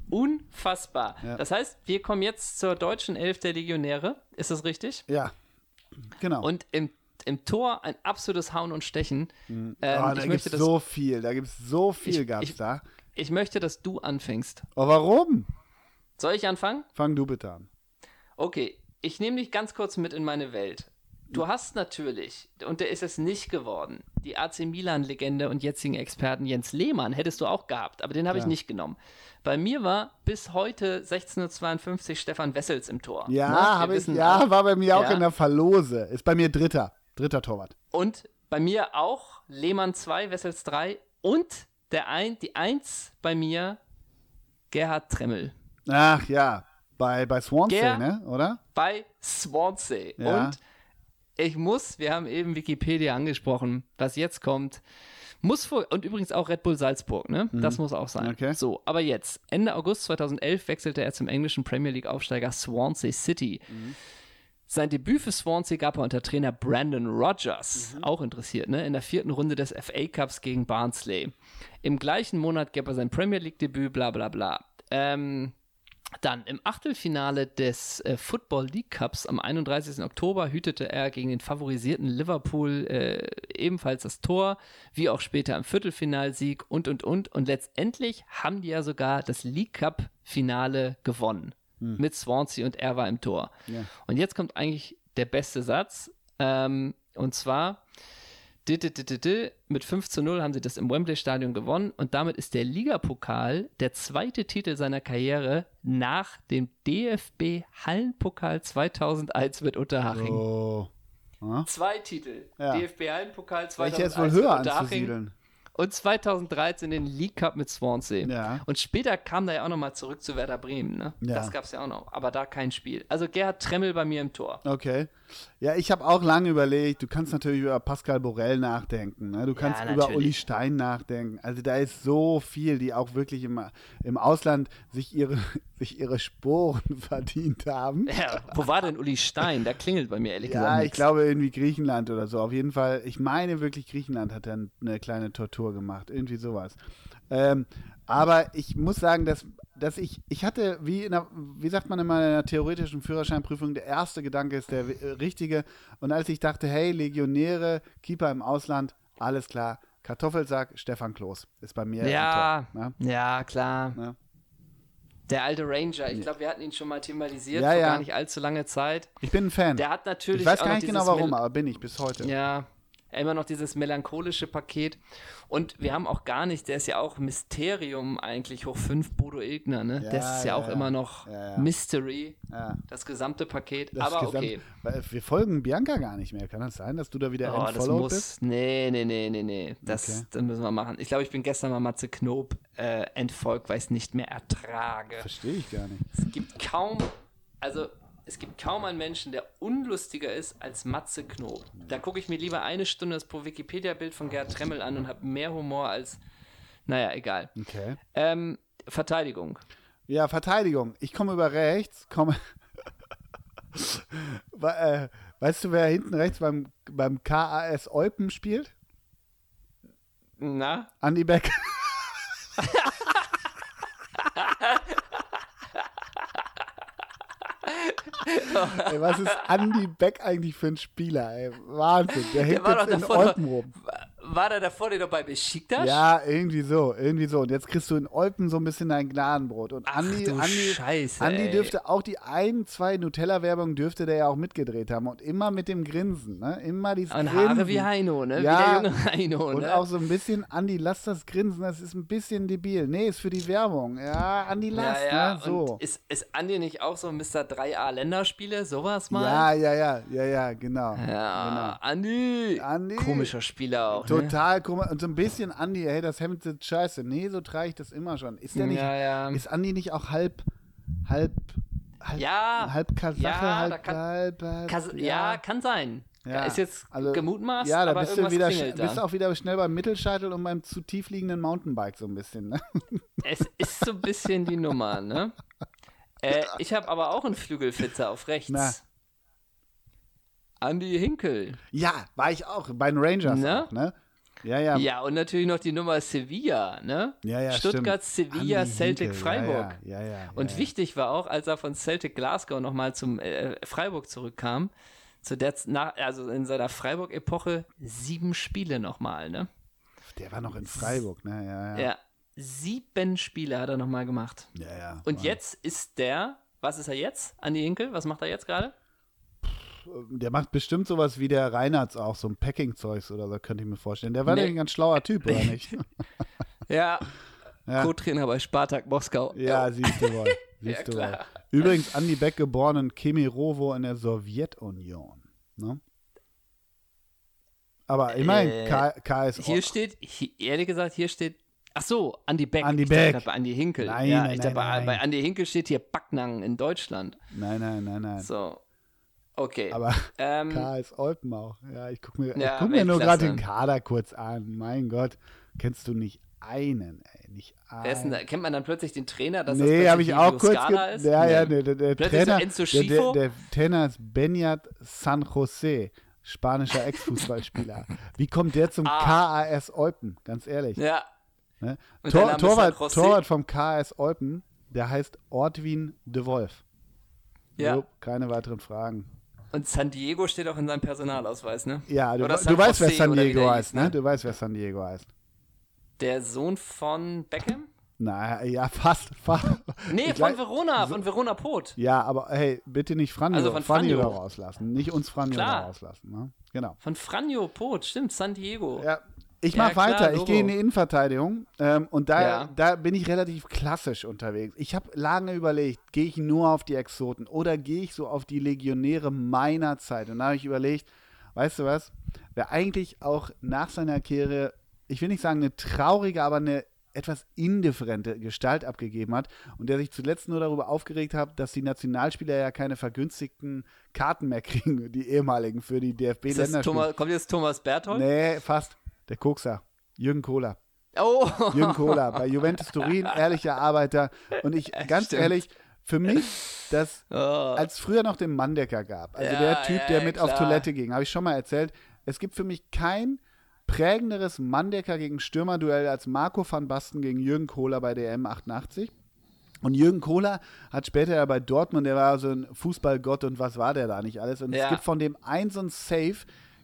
unfassbar. Ja. Das heißt, wir kommen jetzt zur deutschen Elf der Legionäre. Ist das richtig? ja, genau. Und im, im Tor ein absolutes Hauen und Stechen. Ähm, oh, da gibt es so viel, da gibt es so viel Ich- gab's ich- da. ich möchte, dass du anfängst. Oh, warum? Soll ich anfangen? Fang du bitte an. Okay, ich nehme dich ganz kurz mit in meine Welt. Du hast natürlich, und der ist es nicht geworden, die AC Milan-Legende und jetzigen Experten Jens Lehmann hättest du auch gehabt, aber den habe ich nicht genommen. Bei mir war bis heute 1652 Stefan Wessels im Tor. Ja, Ne? Ich, ja, war bei mir auch Ja. in der Verlose. Ist bei mir dritter. Dritter Torwart. Und bei mir auch Lehmann 2, Wessels 3 und der ein, die 1 bei mir Gerhard Tremmel. Ach ja, bei, bei Swansea, Ger- ne? Oder? bei Swansea. Ja. Und ich muss, wir haben eben Wikipedia angesprochen, was jetzt kommt. Muss vor, und übrigens auch Red Bull Salzburg, ne? Das muss auch sein. Mhm. Okay. So, aber jetzt, Ende August 2011 wechselte er zum englischen Premier League Aufsteiger Swansea City. Mhm. Sein Debüt für Swansea gab er unter Trainer Brandon Rogers, Mhm. auch interessiert, ne? in der vierten Runde des FA Cups gegen Barnsley. Im gleichen Monat gab er sein Premier League Debüt, bla bla bla. Ähm, dann im Achtelfinale des äh, Football League Cups am 31. Oktober hütete er gegen den favorisierten Liverpool äh, ebenfalls das Tor, wie auch später im Viertelfinalsieg und und und. Und letztendlich haben die ja sogar das League Cup Finale gewonnen mit Swansea und er war im Tor. Ja. Und jetzt kommt eigentlich der beste Satz. Ähm, und zwar, mit 5 zu 0 haben sie das im Wembley-Stadion gewonnen und damit ist der Ligapokal der zweite Titel seiner Karriere nach dem DFB Hallenpokal 2001 mit Unterhaching. Oh. Zwei Titel. Ja. DFB Hallenpokal Welcher 2001 ist wohl mit höher Unterhaching anzusiedeln? Und 2013 den League Cup mit Swansea. Ja. Und später kam da ja auch nochmal zurück zu Werder Bremen. Ne? Ja. Das gab es ja auch noch, aber da kein Spiel. Also Gerhard Tremmel bei mir im Tor. Okay. Ja, ich habe auch lange überlegt, du kannst natürlich über Pascal Borel nachdenken, ne? du kannst über natürlich. Uli Stein nachdenken. Also da ist so viel, die auch wirklich im, im Ausland sich ihre, sich ihre Sporen verdient haben. Ja, wo war denn Uli Stein? Der klingelt bei mir ehrlich gesagt. Ja, ich glaube irgendwie Griechenland oder so. Auf jeden Fall, ich meine wirklich Griechenland hat dann eine kleine Tortur gemacht. Irgendwie sowas. Ähm, aber ich muss sagen, dass, dass ich, ich hatte, wie, in einer, wie sagt man immer in einer theoretischen Führerscheinprüfung, der erste Gedanke ist der äh, richtige. Und als ich dachte, hey, Legionäre, Keeper im Ausland, alles klar. Kartoffelsack, Stefan Kloß ist bei mir. Ja, Tor, ne? ja, klar. Ne? Der alte Ranger, ich glaube, wir hatten ihn schon mal thematisiert Ja, vor ja. gar nicht allzu lange Zeit. Ich bin ein Fan. Der hat natürlich ich weiß gar nicht genau warum, Mel- aber bin ich bis heute. Ja, immer noch dieses melancholische Paket. Und wir haben auch gar nicht, der ist ja auch Mysterium eigentlich hoch 5, Bodo Ilgner, ne? Ja, das ist ja, ja, auch ja. immer noch. Mystery, das gesamte Paket. Das Aber Gesamt- okay. Wir folgen Bianca gar nicht mehr. Kann das sein, dass du da wieder Oh, das muss. bist? Nee, nee, nee, nee, nee. Das, Okay. das müssen wir machen. Ich glaube, ich bin gestern mal Matze Knob äh, entfolgt, weil ich es nicht mehr ertrage. Verstehe ich gar nicht. Es gibt kaum, also es gibt kaum einen Menschen, der unlustiger ist als Matze Knob. Da gucke ich mir lieber eine Stunde das pro Wikipedia-Bild von Gerd Tremmel an und habe mehr Humor als, naja, egal. Okay. Ähm, Verteidigung. Ja, Verteidigung. Ich komme über rechts, komme. We- äh, weißt du, wer hinten rechts beim, beim KAS Eupen spielt? Na? Andi Beck. ey, was ist Andi Beck eigentlich für ein Spieler? Ey? Wahnsinn. Der hängt war jetzt in Eupen rum. War der davor dir doch bei Besiktas? Ja, irgendwie so, irgendwie so. Und jetzt kriegst du in Olpen so ein bisschen dein Gnadenbrot. Und Ach Andi, du Andi, Scheiße, Andi ey. dürfte auch die ein, zwei Nutella-Werbungen dürfte der ja auch mitgedreht haben. Und immer mit dem Grinsen, ne? Immer dieses Und Grinsen. Haare wie Heino, ne? Ja. Wie der junge Heino, Und ne? auch so ein bisschen, Andi, lass das Grinsen, das ist ein bisschen debil. Nee, ist für die Werbung. Ja, Andi, lass, ja, ja. ne? So. Und ist, ist Andi nicht auch so Mr. 3A Länderspiele, sowas mal? Ja, ja, ja, ja, ja, genau. Ja, Andi. Andi. Komischer Spieler auch, ne? Total komisch. Und so ein bisschen Andi, hey, das Hemd sitzt scheiße. Nee, so trage ich das immer schon. Ist der nicht, Ja, ja. ist Andi nicht auch halb, halb, halb, Ja, halb Kasache, ja, halb, kann- halb, halb, Kas ja. kann sein. Ja, Ist jetzt also- gemutmaßt, Ja, da aber bist du wieder, bist auch wieder schnell beim Mittelscheitel und beim zu tief liegenden Mountainbike so ein bisschen, ne? Es ist so ein bisschen die Nummer, ne? Äh, ich habe aber auch einen Flügelfitzer auf rechts. Na. Andi Hinkel. Ja, war ich auch, bei den Rangers Ne? auch, ne? Ja, ja. Ja, und natürlich noch die Nummer Sevilla, ne? Ja, ja, Stuttgart, stimmt. Sevilla, Andi Celtic, Hinkel, Freiburg. Ja, ja, ja, ja Und ja. wichtig war auch, als er von Celtic Glasgow nochmal zum äh, Freiburg zurückkam, zu der, nach, also in seiner Freiburg-Epoche, sieben Spiele nochmal, ne? Der war noch in Freiburg, ne? Ja, ja. Ja, sieben Spiele hat er nochmal gemacht. ja, ja. Und Mann. jetzt ist der, was ist er jetzt? Andi Hinkel, was macht er jetzt gerade? Der macht bestimmt sowas wie der Reinhardt auch, so ein Packing-Zeugs oder so, könnte ich mir vorstellen. Der war Nee. ein ganz schlauer Typ, oder nicht? Ja, Ja. Co-Trainer bei Spartak Moskau. Ja, siehst du wohl. Siehst Ja, du wohl. Übrigens, Andi Beck geboren in Kemirovo in der Sowjetunion. Ne? Aber immerhin, Äh, K. Hier steht, hier, ehrlich gesagt, hier steht, ach so, Andi Beck. Andi ich dachte Beck. grad bei Andi Hinkel. Nein, ja, nein, ich nein, dachte, bei, nein. bei Andi Hinkel steht hier Backnang in Deutschland. Nein, nein, nein, nein. So, okay. Aber ähm, KS Olpen auch. Ja, ich gucke mir, Ja, guck mir nur gerade den Kader kurz an. Mein Gott, kennst du nicht einen, ey, nicht einen. denn da, kennt man dann plötzlich den Trainer, dass das Nee, habe plötzlich ich auch kurz. Ist? Ja, ja, Nee. der, der, so Trainer. Enzo der, der, der Trainer ist Benyat San Jose, spanischer Ex-Fußballspieler. Wie kommt der zum Ah. KAS Eupen? Ganz ehrlich. Ja, Ne? Tor, Torwart? Torwart vom KAS Eupen, der heißt Ortwin de Wolf. ja. Jo, keine weiteren Fragen. Und San Diego steht auch in seinem Personalausweis, ne? Ja, du, du weißt, wer San Diego heißt, ne? ne? Du weißt, wer San Diego heißt. Der Sohn von Beckham? Na, ja, fast. fast. Nee, Ich von Verona, von Verona Pot. Ja, aber hey, bitte nicht Franjo, Also von Franjo Franjo. da rauslassen. Nicht uns Franjo Klar. da rauslassen. Ne? Genau. Von Franjo Pot, stimmt, San Diego. Ja, ich Ja, mach klar, weiter. Ich gehe in die Innenverteidigung ähm, und da, Ja. da bin ich relativ klassisch unterwegs. Ich habe lange überlegt, gehe ich nur auf die Exoten oder gehe ich so auf die Legionäre meiner Zeit? Und da habe ich überlegt, weißt du was, wer eigentlich auch nach seiner Karriere, ich will nicht sagen eine traurige, aber eine etwas indifferente Gestalt abgegeben hat und der sich zuletzt nur darüber aufgeregt hat, dass die Nationalspieler ja keine vergünstigten Karten mehr kriegen, die ehemaligen für die. Thomas, kommt jetzt Thomas Berthold? Nee, fast. Der Kokser. Jürgen Kohler. Oh! Jürgen Kohler bei Juventus Turin, ehrlicher Arbeiter. Und ich, ganz Stimmt. ehrlich, für mich, das, Oh. als früher noch den Manndecker gab, also Ja, der Typ, ja, der mit auf klar. Toilette ging, habe ich schon mal erzählt, es gibt für mich kein prägenderes Manndecker gegen Stürmerduell als Marco van Basten gegen Jürgen Kohler bei der M88. Und Jürgen Kohler hat später ja bei Dortmund, der war so ein Fußballgott und was war der da nicht alles. Und es Ja. gibt von dem ein so ein Safe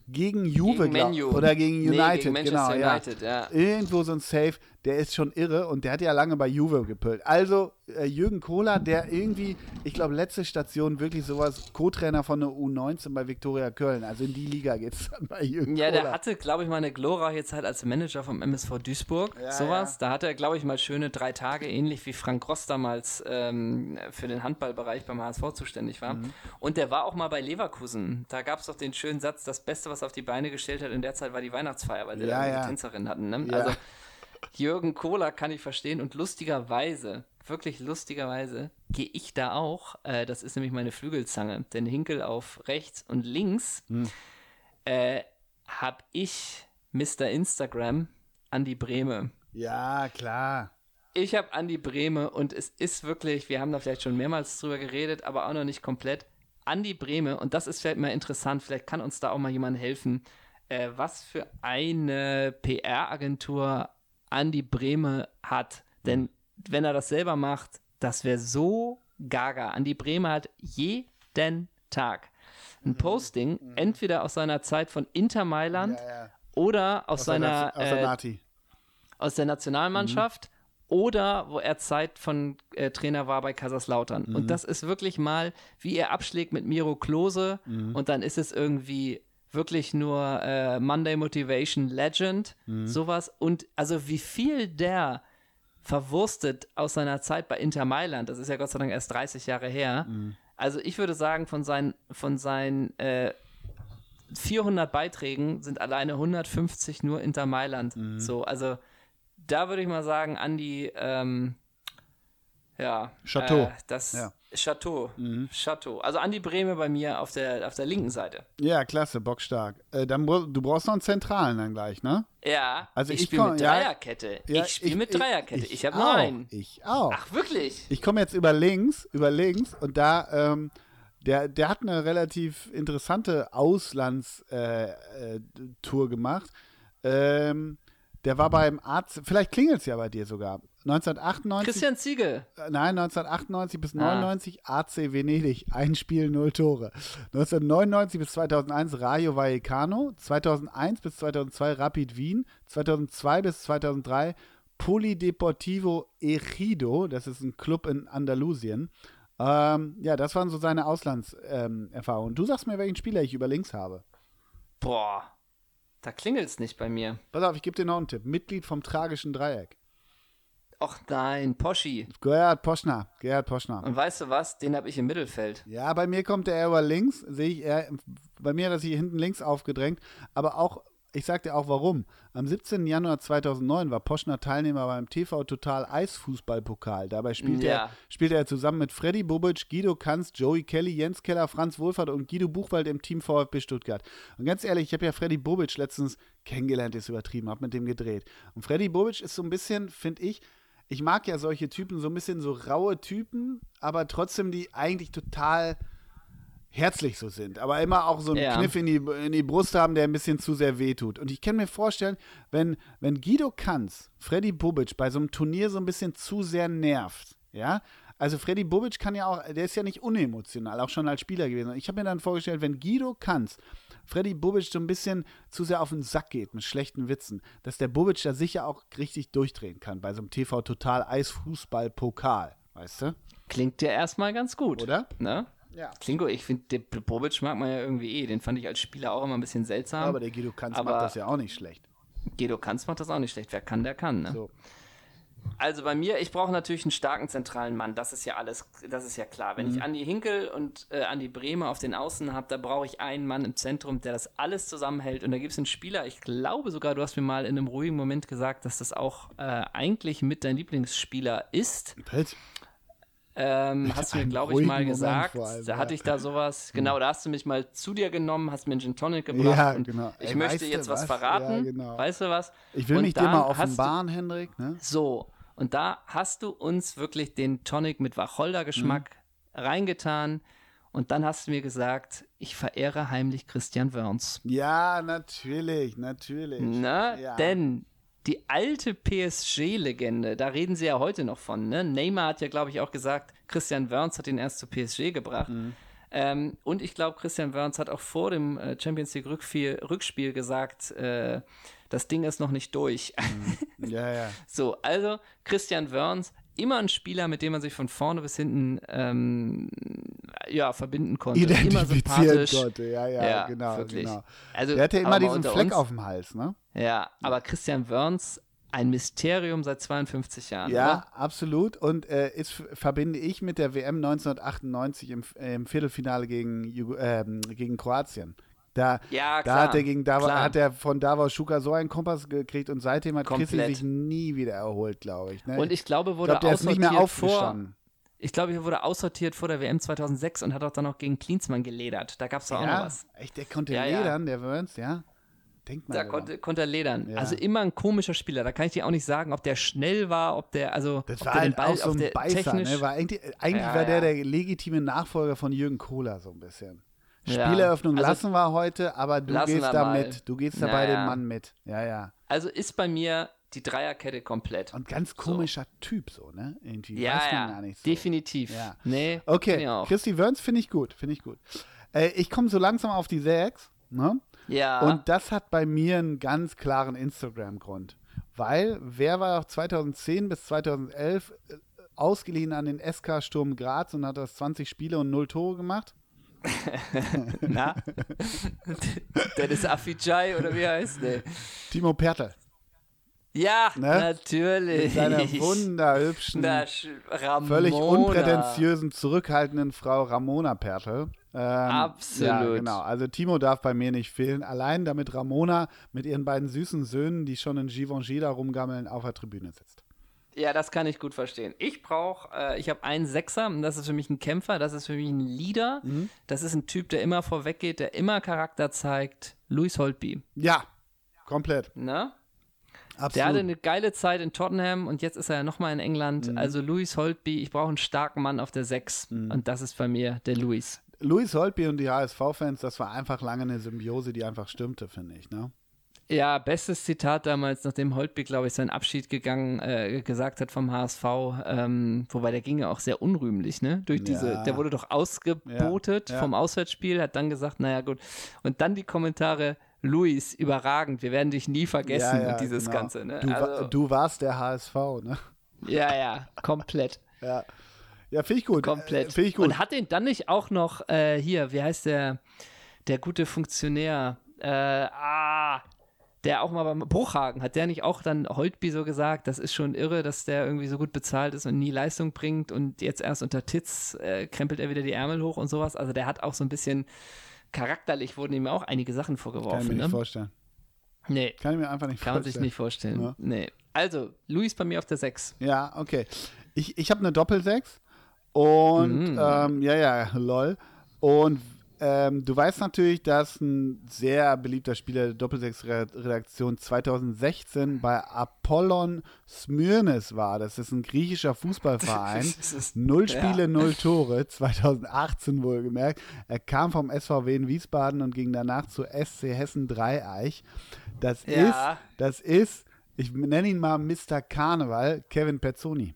gegen Juve Gegen glaub- oder gegen Nee, United, gegen Manchester genau, United, ja. Irgendwo so ein Safe, der ist schon irre und der hat ja lange bei Juve gepölt. Also äh, Jürgen Kohler, der irgendwie, ich glaube, letzte Station wirklich sowas, Co-Trainer von der U19 bei Viktoria Köln. Also in die Liga geht es dann bei Jürgen Ja, Kohler. der hatte, glaube ich, mal eine glorreiche Zeit als Manager vom MSV Duisburg. sowas. Da hatte er, glaube ich, mal schöne drei Tage, ähnlich wie Frank Ross damals ähm, für den Handballbereich beim HSV zuständig war. Mhm. Und der war auch mal bei Leverkusen. Da gab es doch den schönen Satz: Das Beste, was er auf die Beine gestellt hat in der Zeit, war die Weihnachtsfeier, weil sie Ja, da ja. Tänzerin hatten. Ne? Ja. Also Jürgen Kohler kann ich verstehen und lustigerweise, wirklich lustigerweise, gehe ich da auch. Äh, das ist nämlich meine Flügelzange. Denn Hinkel auf rechts und links Hm. äh, habe ich Mr. Instagram Andi Breme. Ja, klar. Ich habe Andi Breme und es ist wirklich, wir haben da vielleicht schon mehrmals drüber geredet, aber auch noch nicht komplett. Andi Breme, und das ist vielleicht mal interessant, vielleicht kann uns da auch mal jemand helfen, äh, was für eine PR-Agentur Andi Breme hat. Denn wenn er das selber macht, das wäre so gaga. Andi Breme hat jeden Tag Mhm. ein Posting, entweder aus seiner Zeit von Inter Mailand Ja, ja. oder aus, Aus seiner der, aus der äh, Nati. aus der Nationalmannschaft oder wo er Zeit von äh, Trainer war bei Kaiserslautern. Und das ist wirklich mal, wie er abschlägt mit Miro Klose und dann ist es irgendwie wirklich nur äh, Monday Motivation Legend, sowas. Und also wie viel der verwurstet aus seiner Zeit bei Inter Mailand, das ist ja Gott sei Dank erst 30 Jahre her. Also ich würde sagen, von seinen, von seinen äh, 400 Beiträgen sind alleine 150 nur Inter Mailand. So, also da würde ich mal sagen, Andi, ähm, ja. Chateau. Äh, das Ja. Chateau. Chateau. Also Andi Breme bei mir auf der, auf der linken Seite. Ja, klasse, bockstark. Äh, dann, du brauchst noch einen Zentralen dann gleich, ne? Ja, Also ich ich spiele mit Dreierkette. Ja, ich spiele mit Dreierkette. Ich, habe nur auch, einen. Ich auch. Ach, wirklich? Ich komme jetzt über links, über links und da, ähm, der, der hat eine relativ interessante Auslandstour äh, äh, gemacht. Ähm, der war beim Arzt, vielleicht klingelt es ja bei dir sogar. 1998, Christian Ziege. äh, nein, 1998 bis Ah. 99 AC Venedig, ein Spiel, null Tore. 1999 bis 2001 Rayo Vallecano, 2001 bis 2002 Rapid Wien, 2002 bis 2003 Polideportivo Ejido, das ist ein Club in Andalusien. Ähm, ja, das waren so seine Auslandserfahrungen. Ähm, du sagst mir, welchen Spieler ich über links habe. Boah, da klingelt es nicht bei mir. Pass auf, ich gebe dir noch einen Tipp. Mitglied vom tragischen Dreieck. Och nein, Poschi. Gerhard Poschner. Gerhard Poschner. Und weißt du was? Den habe ich im Mittelfeld. Ja, bei mir kommt er über links, sehe ich eher, bei mir hat er sich hinten links aufgedrängt, aber auch, ich sag dir auch warum. Am 17. Januar 2009 war Poschner Teilnehmer beim TV Total Eisfußballpokal. Dabei spielte, Ja. er, spielte er zusammen mit Freddy Bobic, Guido Kanz, Joey Kelly, Jens Keller, Franz Wohlfahrt und Guido Buchwald im Team VfB Stuttgart. Und ganz ehrlich, ich habe ja Freddy Bobic letztens kennengelernt, ist übertrieben, habe mit dem gedreht. Und Freddy Bobic ist so ein bisschen, finde ich, ich mag ja solche Typen, so ein bisschen so raue Typen, aber trotzdem die eigentlich total herzlich so sind, aber immer auch so einen Ja. Kniff in die, in die Brust haben, der ein bisschen zu sehr wehtut. Und ich kann mir vorstellen, wenn, wenn Guido Kanz Freddy Bubic bei so einem Turnier so ein bisschen zu sehr nervt, ja, also Freddy Bubic kann ja auch, der ist ja nicht unemotional, auch schon als Spieler gewesen. Ich habe mir dann vorgestellt, wenn Guido Kanz Freddy Bubic so ein bisschen zu sehr auf den Sack geht mit schlechten Witzen, dass der Bubic da sicher auch richtig durchdrehen kann bei so einem TV Total Eisfußball-Pokal, weißt du? Klingt ja erstmal ganz gut. Oder? Ne? Ja. Klingt gut. Ich finde, den Bobic mag man ja irgendwie eh. Den fand ich als Spieler auch immer ein bisschen seltsam. Aber der Guido Kanz macht das ja auch nicht schlecht. Guido Kanz macht das auch nicht schlecht. Wer kann, der kann. Ne? So. Also bei mir, ich brauche natürlich einen starken zentralen Mann. Das ist ja alles, das ist ja klar. Wenn Mhm. ich Andi Hinkel und äh, Andi Bremer auf den Außen habe, da brauche ich einen Mann im Zentrum, der das alles zusammenhält. Und da gibt es einen Spieler, ich glaube sogar, du hast mir mal in einem ruhigen Moment gesagt, dass das auch äh, eigentlich mit dein Lieblingsspieler ist. Pelz. Ähm, hast du mir, glaube ich, mal gesagt. allem, da ja. hatte ich da sowas, genau, da hast du mich mal zu dir genommen, hast mir einen Gin Tonic gebracht. Ja, und genau. Ich Ey, möchte weißt du jetzt was was? verraten. Ja, genau. Weißt du was? Ich will Und mich dir mal hast du- offenbaren, Hendrik. Ne? So, und da hast du uns wirklich den Tonic mit Wacholdergeschmack Mhm. reingetan. Und dann hast du mir gesagt, ich verehre heimlich Christian Wörns. Ja, natürlich, natürlich. Ne? Ja. Denn die alte PSG-Legende, da reden sie ja heute noch von. Ne? Neymar hat ja, glaube ich, auch gesagt, Christian Wörns hat ihn erst zu PSG gebracht. Mhm. Ähm, und ich glaube, Christian Wörns hat auch vor dem äh, Champions League Rückspiel, Rückspiel gesagt, äh, das Ding ist noch nicht durch. Ja, ja. So, also Christian Wörns, immer ein Spieler, mit dem man sich von vorne bis hinten ähm, ja, verbinden konnte. immer Identifizieren konnte. Ja, ja, Ja, genau, wirklich. genau. Also, Der hatte immer diesen Fleck uns, auf dem Hals, ne? Ja, aber Christian Wörns, ein Mysterium seit 52 Jahren. Ja, Oder? absolut. Und äh, ist, verbinde ich mit der WM 1998 im, äh, im Viertelfinale gegen, ähm, gegen Kroatien. Da, Ja, da hat er gegen Davo, klar. hat er von Davos Schuka so einen Kompass gekriegt und seitdem hat Chrissy Komplett. sich nie wieder erholt, glaube ich. Ne? Und ich glaube, ich wurde glaube, der ist nicht aussortiert mehr vor. aufgestanden. Ich glaube, er wurde aussortiert vor der WM 2006 und hat auch dann noch gegen Klinsmann geledert. Da gab es doch auch noch Ja, was. echt, der konnte Ja, ja. ledern, der Wörns, ja. Denkt mal. Da konnte, konnte er ledern. Ja. Also immer ein komischer Spieler. Da kann ich dir auch nicht sagen, ob der schnell war, ob der, also Das ob war der halt den Ball, auch so ob ein der Beißer, technisch. ne? War eigentlich eigentlich Ja, war der ja. der legitime Nachfolger von Jürgen Kohler so ein bisschen. Ja. Spieleröffnung Also- lassen wir heute, aber du gehst da mal. mit. Du gehst da Na bei dem ja. Mann mit. Ja, ja. Also ist bei mir die Dreierkette komplett. Und ganz komischer Typ so, ne? Irgendwie ja, weiß man ja, gar nicht so. definitiv. Ja. Nee, Okay. Christy Wörns finde ich gut, finde ich gut. Äh, ich komme so langsam auf die Sechs, ne? Ja. Und das hat bei mir einen ganz klaren Instagram-Grund. Weil, wer war 2010 bis 2011 äh, ausgeliehen an den SK Sturm Graz und hat das 20 Spiele und 0 Tore gemacht? Na? Dennis Afijai oder wie heißt der? Timo Pertl. Ja, Ne? natürlich. Mit seiner wunderhübschen, völlig unprätentiösen, zurückhaltenden Frau Ramona Pertl. Ähm, Absolut. Ja, genau. Also Timo darf bei mir nicht fehlen. Allein damit Ramona mit ihren beiden süßen Söhnen, die schon in Givenchy da rumgammeln, auf der Tribüne sitzt. Ja, das kann ich gut verstehen. Ich brauche, äh, ich habe einen Sechser, und das ist für mich ein Kämpfer, das ist für mich ein Leader. Mhm. Das ist ein Typ, der immer vorweggeht, der immer Charakter zeigt. Louis Holtby. Ja, komplett. Ne? Absolut. Der hatte eine geile Zeit in Tottenham und jetzt ist er ja nochmal in England. Mhm. Also Louis Holtby, ich brauche einen starken Mann auf der 6. Und das ist bei mir der Louis. Louis Holtby und die HSV-Fans, das war einfach lange eine Symbiose, die einfach stimmte, finde ich. Ne? Ja, bestes Zitat damals, nachdem Holtby, glaube ich, seinen Abschied gegangen, äh, gesagt hat vom HSV, ähm, wobei der ging ja auch sehr unrühmlich, ne? Durch diese, Ja. der wurde doch ausgebotet Ja, ja. vom Auswärtsspiel, hat dann gesagt, naja gut. Und dann die Kommentare, Luis, überragend, wir werden dich nie vergessen und dieses genau. Ganze, ne? Du, Also, du warst der HSV, ne? ja, ja, komplett. Ja, ja finde ich gut. Komplett. Äh, ich gut. Und hat den dann nicht auch noch äh, hier, wie heißt der, der gute Funktionär, äh, ah, der auch mal beim Bruchhagen, hat der nicht auch dann Holtby so gesagt, das ist schon irre, dass der irgendwie so gut bezahlt ist und nie Leistung bringt und jetzt erst unter Titz äh, krempelt er wieder die Ärmel hoch und sowas. Also der hat auch so ein bisschen charakterlich wurden ihm auch einige Sachen Kann ich vorgeworfen. mir nicht Ne? vorstellen. Nee, Kann ich mir einfach nicht kann man vorstellen. sich nicht vorstellen. Ja. Nee. Also, Luis bei mir auf der 6. Ja, okay. Ich, ich habe eine Doppelsechs und Mhm. ähm, ja, ja, lol. Und ähm, du weißt natürlich, dass ein sehr beliebter Spieler der Doppelsechs-Redaktion 2016 bei Apollon Smyrnis war. Das ist ein griechischer Fußballverein. Null Spiele, ja. null Tore, 2018 wohlgemerkt. Er kam vom SVW in Wiesbaden und ging danach zu SC Hessen Dreieich. Das Ja. ist, das ist, ich nenne ihn mal Mr. Karneval, Kevin Pezzoni.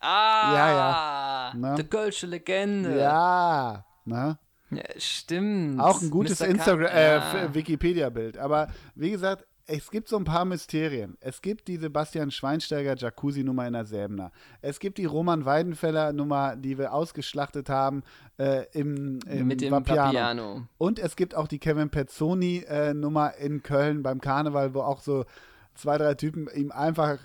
Ah, Ja, ja. Na? Die Kölsche Legende. Ja, ne? Ja, stimmt. Auch ein gutes Instagram, äh, Ja. Wikipedia-Bild. Aber wie gesagt, es gibt so ein paar Mysterien. Es gibt die Sebastian Schweinsteiger Jacuzzi-Nummer in der Säbener. Es gibt die Roman Weidenfeller-Nummer, die wir ausgeschlachtet haben äh, im, im mit dem Vapiano. Papiano. Und es gibt auch die Kevin Pezzoni-Nummer in Köln beim Karneval, wo auch so zwei, drei Typen ihm einfach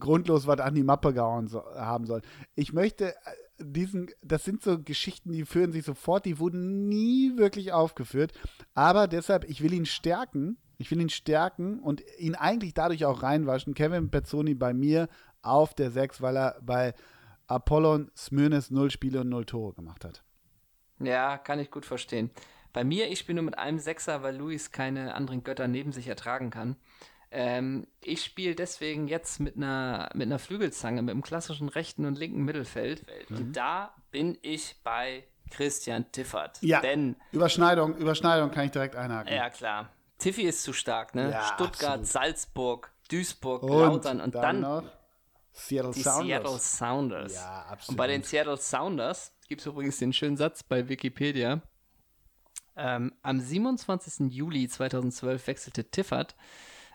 grundlos was an die Mappe gehauen so, haben sollen. Ich möchte äh, diesen, das sind so Geschichten, die führen sich sofort, die wurden nie wirklich aufgeführt. Aber deshalb, ich will ihn stärken. Ich will ihn stärken und ihn eigentlich dadurch auch reinwaschen. Kevin Pezzoni bei mir auf der 6, weil er bei Apollon Smyrnis 0 Spiele und 0 Tore gemacht hat. Ja, kann ich gut verstehen. Bei mir, ich bin nur mit einem Sechser, weil Luis keine anderen Götter neben sich ertragen kann. Ähm, ich spiele deswegen jetzt mit einer, mit einer Flügelzange, mit dem klassischen rechten und linken Mittelfeld. Mhm. Und da bin ich bei Christian Tiffert. Ja. Denn, Überschneidung, Überschneidung kann ich direkt einhaken. ja klar, Tiffy ist zu stark, ne? Ja, Stuttgart, absolut. Salzburg, Duisburg, Und Lautern und dann, dann noch Seattle die Sounders. Seattle Sounders. Ja, absolut. Und bei den Seattle Sounders gibt es übrigens den schönen Satz bei Wikipedia. Ähm, am 27. Juli 2012 wechselte Tiffert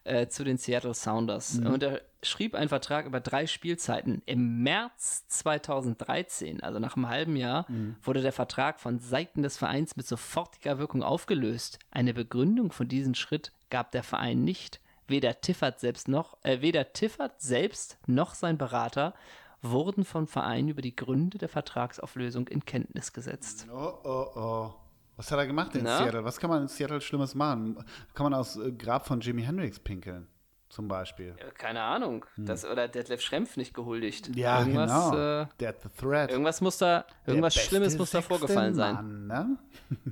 äh, zu den Seattle Sounders Mhm. und er schrieb einen Vertrag über drei Spielzeiten. Im März 2013, also nach einem halben Jahr, Mhm. wurde der Vertrag von Seiten des Vereins mit sofortiger Wirkung aufgelöst. Eine Begründung für diesen Schritt gab der Verein nicht. Weder Tiffert selbst noch, äh, weder Tiffert selbst noch sein Berater wurden vom Verein über die Gründe der Vertragsauflösung in Kenntnis gesetzt. Oh, oh, oh. Was hat er gemacht in Na? Seattle? Was kann man in Seattle Schlimmes machen? Kann man aus äh, Grab von Jimi Hendrix pinkeln, zum Beispiel? Keine Ahnung. Das, oder Detlef Schrempf nicht gehuldigt. Hm. Ja, irgendwas, genau. Äh, the Threat. irgendwas muss da, irgendwas Schlimmes muss da vorgefallen sein. Mann, ne?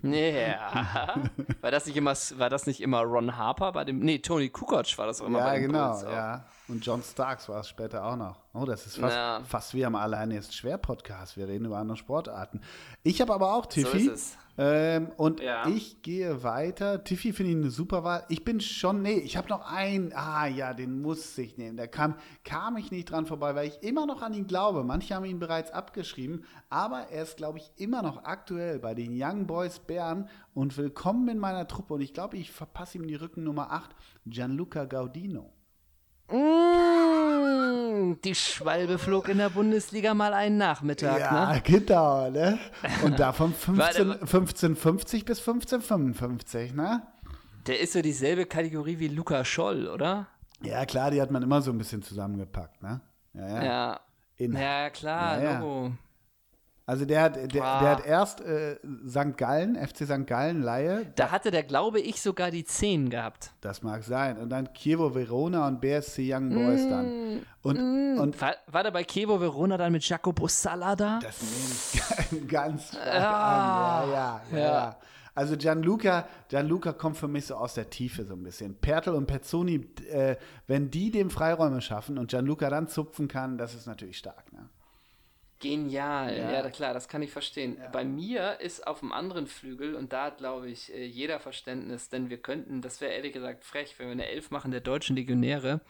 Ja. war, das nicht immer, war das nicht immer Ron Harper bei dem. Nee, Tony Kukoc war das auch immer Ja, bei dem genau, Bulls ja. Und John Starks war es später auch noch. Oh, das ist fast, Ja. fast wie am Alleine ist schwer Podcast. Wir reden über andere Sportarten. Ich habe aber auch So Tiffy. es. Ähm, und Ja. ich gehe weiter. Tiffy finde ich eine super Wahl. Ich bin schon, nee, ich habe noch einen. Ah ja, den muss ich nehmen. Da kam, kam ich nicht dran vorbei, weil ich immer noch an ihn glaube. Manche haben ihn bereits abgeschrieben, aber er ist, glaube ich, immer noch aktuell bei den Young Boys Bern und willkommen in meiner Truppe. Und ich glaube, ich verpasse ihm die Rückennummer 8, Gianluca Gaudino. Mm, die Schwalbe flog in der Bundesliga mal einen Nachmittag, ja, ne? genau, ne? Und davon 15, Warte, 1550 bis 1555, ne? Der ist so dieselbe Kategorie wie Luca Scholl, oder? Ja, klar, die hat man immer so ein bisschen zusammengepackt, ne? Ja, ja. Ja. In- Ja, klar, Ja, ja. Logo. Also der hat, der, der hat erst äh, St. Gallen, FC St. Gallen, Laie, Da hatte der, glaube ich, sogar die 10 gehabt. das mag sein. Und dann Chievo Verona und BSC Young Boys Mm. dann. Und, und War, war der bei Kevo Verona dann mit Jacopo Sala da? das nehme ich ganz stark an. Ja, ja, ja, ja. ja. Also Gianluca, Gianluca kommt für mich so aus der Tiefe so ein bisschen. Pertel und Pezzoni, äh, wenn die dem Freiräume schaffen und Gianluca dann zupfen kann, das ist natürlich stark. Ne? Genial, Ja. ja, klar, das kann ich verstehen. Bei mir ist auf dem anderen Flügel, und da hat, glaube ich, äh, jeder Verständnis, denn wir könnten, das wäre ehrlich gesagt frech, wenn wir eine Elf machen der deutschen Legionäre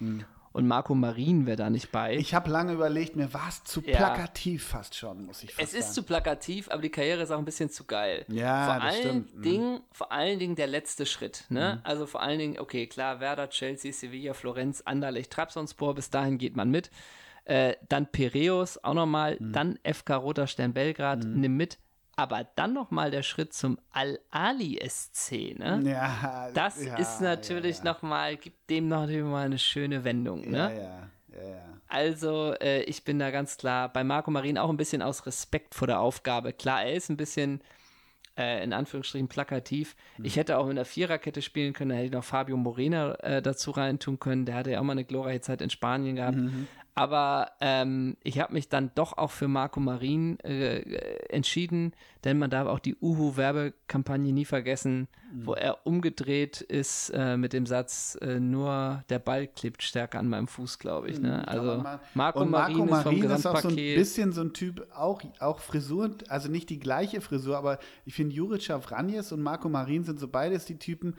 und Marco Marin wäre da nicht bei. Hm. Ich habe lange überlegt, mir war es zu Ja. plakativ fast schon, muss ich fast es ist sagen. zu plakativ, aber die Karriere ist auch ein bisschen zu geil. Ja, vor das allen stimmt. Mhm. Dingen, vor allen Dingen der letzte Schritt, ne? Also vor allen Dingen, okay, klar, Werder, Chelsea, Sevilla, Florenz, Anderlecht, Trabzonspor, bis dahin geht man mit. Äh, dann Piräus auch nochmal, Mhm. dann FK Roter Stern Belgrad, nimm mit. Aber dann nochmal der Schritt zum Al-Ali SC, ne? Ja, Das ja, ist natürlich ja, nochmal, gibt dem noch mal eine schöne Wendung, ne? Ja, ja, ja, ja. Also, äh, ich bin da ganz klar bei Marco Marin auch ein bisschen aus Respekt vor der Aufgabe. Klar, er ist ein bisschen äh, in Anführungsstrichen plakativ. Hm. Ich hätte auch in der Viererkette spielen können, da hätte ich noch Fabio Morena äh, dazu reintun können. Der hatte ja auch mal eine glorreiche Zeit in Spanien gehabt. Mhm. Aber ähm, ich habe mich dann doch auch für Marco Marin äh, entschieden, denn man darf auch die Uhu-Werbekampagne nie vergessen, Mhm. wo er umgedreht ist äh, mit dem Satz, äh, nur der Ball klebt stärker an meinem Fuß, glaube ich. Ne? Also man mal- Marco und Marin, Marco ist vom Marin ist auch so ein bisschen so ein Typ, auch, auch Frisur, also nicht die gleiche Frisur, aber ich finde Juric Avranjes und Marco Marin sind so beides die Typen,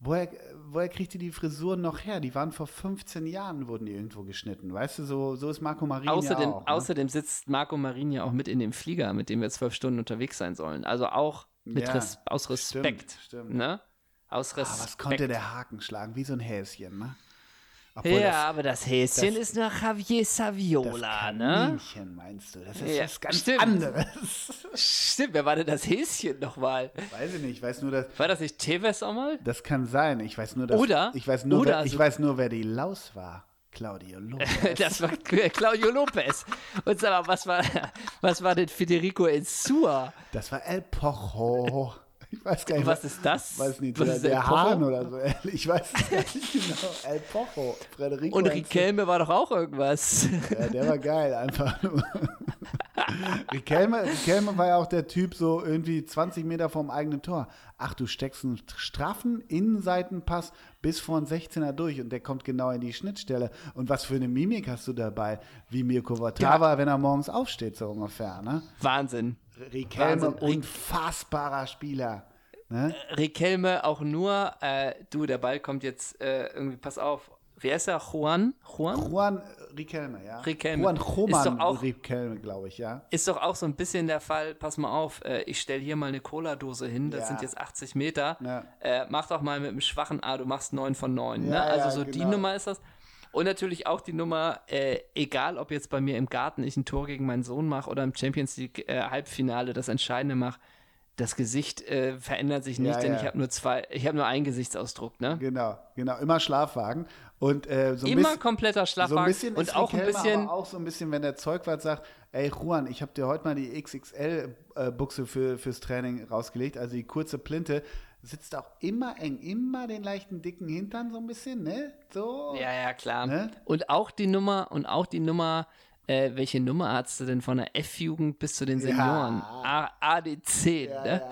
woher, woher kriegt ihr die Frisuren noch her? Die waren vor 15 Jahren, wurden die irgendwo geschnitten. Weißt du, so, so ist Marco Marin Außerdem, ja auch. Ne? außerdem sitzt Marco Marin ja auch mit in dem Flieger, mit dem wir zwölf Stunden unterwegs sein sollen. Also auch mit Ja, Res aus Respekt. stimmt. Ne? Aus Ah, Respekt. was konnte der Haken schlagen? Wie so ein Häschen, ne? Obwohl ja, das- aber das Häschen das- ist nach Javier das Saviola, ne? Kaninchen, meinst du? Das ist Ja, was ganz stimmt. anderes. Stimmt, wer war denn das Häschen nochmal? Weiß ich nicht, ich weiß nur, dass War das nicht Tevez auch mal? Das kann sein. Ich weiß nur, dass, Oder- ich weiß nur, oder wer, ich so- weiß nur, wer die Laus war. Claudio Lopez. Das war Claudio Lopez. Und sag mal, was war, was war denn Federico Insua? Das war El Pocho. Ich weiß gar nicht, Was ist das? Weiß nicht, Was der, der? Hahn oder so. Ich weiß es gar nicht genau. El Pocho. Frederico. Und. Riquelme war doch auch irgendwas. Ja, der war geil, einfach nur. Riquelme, Riquelme war ja auch der Typ so irgendwie 20 Meter vom eigenen Tor. Ach, du steckst einen straffen Innenseitenpass bis vor den 16er durch und der kommt genau in die Schnittstelle. Und was für eine Mimik hast du dabei? Wie Mirko Votava, wenn er morgens aufsteht, so ungefähr, ne? Wahnsinn. Riquelme, unfassbarer Spieler. Ne? Riquelme auch nur, äh, du, der Ball kommt jetzt äh, irgendwie, pass auf. Wer ist er? Juan? Juan? Juan Riquelme, ja. Riquelme. Juan Roman Riquelme, glaube ich, ja. Ist doch auch so ein bisschen der Fall, pass mal auf, äh, ich stelle hier mal eine Cola-Dose hin, das Ja. sind jetzt 80 Meter. Ja. Äh, mach doch mal mit einem schwachen A, du machst 9 von 9. ne? Ja, Also ja, so die genau. Nummer ist das. Und natürlich auch die Nummer, äh, egal ob jetzt bei mir im Garten ich ein Tor gegen meinen Sohn mache oder im Champions League äh, Halbfinale das Entscheidende mache, das Gesicht äh, verändert sich nicht, Ja, denn ja. ich habe nur zwei, ich habe nur einen Gesichtsausdruck, ne? Genau, genau. Immer Schlafwagen. Und äh, so ein Immer bisschen, kompletter so ein Schlafwagen bisschen und auch ein bisschen. Aber auch so ein bisschen, wenn der Zeugwart sagt, ey Juan, ich habe dir heute mal die XXL-Buchse für, fürs Training rausgelegt, also die kurze Plinte, sitzt auch immer eng, immer den leichten dicken Hintern so ein bisschen, ne? So. Ja, ja, klar. Ne? Und auch die Nummer, und auch die Nummer, äh, welche Nummer hast du denn von der F-Jugend bis zu den Senioren? Ja. AD10, Ja, ne?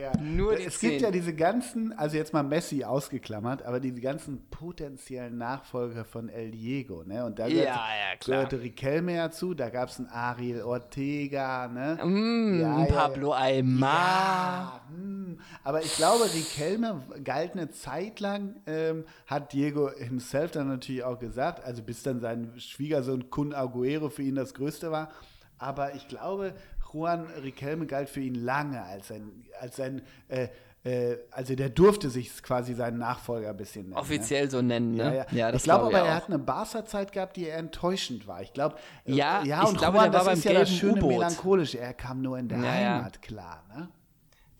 ja. Nur die es gibt 10. ja diese ganzen, also jetzt mal Messi ausgeklammert, aber diese ganzen potenziellen Nachfolger von El Diego, ne? Und da Ja, gehörte, Riquelme ja zu, da gab es einen Ariel Ortega, ne? Mm, Pablo Aymar. Hm. aber ich glaube, Riquelme galt eine Zeit lang, ähm, hat Diego himself dann natürlich auch gesagt, also bis dann sein Schwiegersohn Kun Aguero für ihn das Größte war. Aber ich glaube, Juan Riquelme galt für ihn lange als sein, als sein äh, äh, also der durfte sich quasi seinen Nachfolger ein bisschen nennen. ne? Offiziell so nennen, Ja, ne? ja. das ich glaube glaub aber, ich er auch. hat eine Barca-Zeit gehabt, die eher enttäuschend war. Ich glaube, äh, Ja, ja ich und glaube, Juan, der war das ist beim ja das gelben schöne. Melancholische. Er kam nur in der Ja, ja. Heimat klar, ne?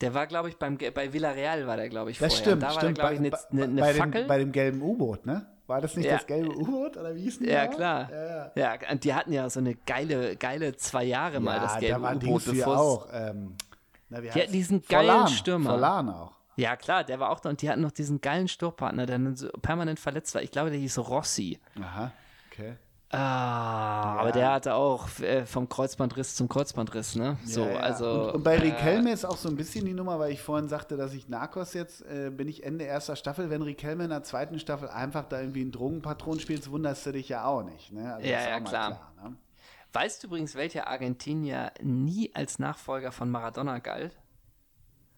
Der war, glaube ich, beim, bei Villarreal war der, glaube ich, Das vorher. stimmt, da war stimmt. der, ich, eine, bei, eine, eine bei, dem, bei dem gelben U-Boot, ne? War das nicht Ja. das gelbe U-Boot oder wie hieß denn ja, klar. Ja, ja. Ja, und die hatten ja so eine geile, geile zwei Jahre mal Ja, das da gelbe U-Boot. Es- auch. Ähm, na, Die hatten diesen geilen Forlan, Stürmer. Forlan auch. Ja, klar, der war auch da und die hatten noch diesen geilen Sturmpartner, der dann so permanent verletzt war. Ich glaube, der hieß Rossi. Aha, okay. Ah, aber der hatte auch äh, vom Kreuzbandriss zum Kreuzbandriss, ne? So, Ja, ja. also. und, und bei äh, Riquelme ist auch so ein bisschen die Nummer, weil ich vorhin sagte, dass ich Narcos jetzt, äh, bin ich Ende erster Staffel, wenn Riquelme in der zweiten Staffel einfach da irgendwie einen Drogenpatron spielt, wunderst du dich ja auch nicht. Ne? Also Ja, ja, mal klar. ne? Weißt du übrigens, welcher Argentinier nie als Nachfolger von Maradona galt?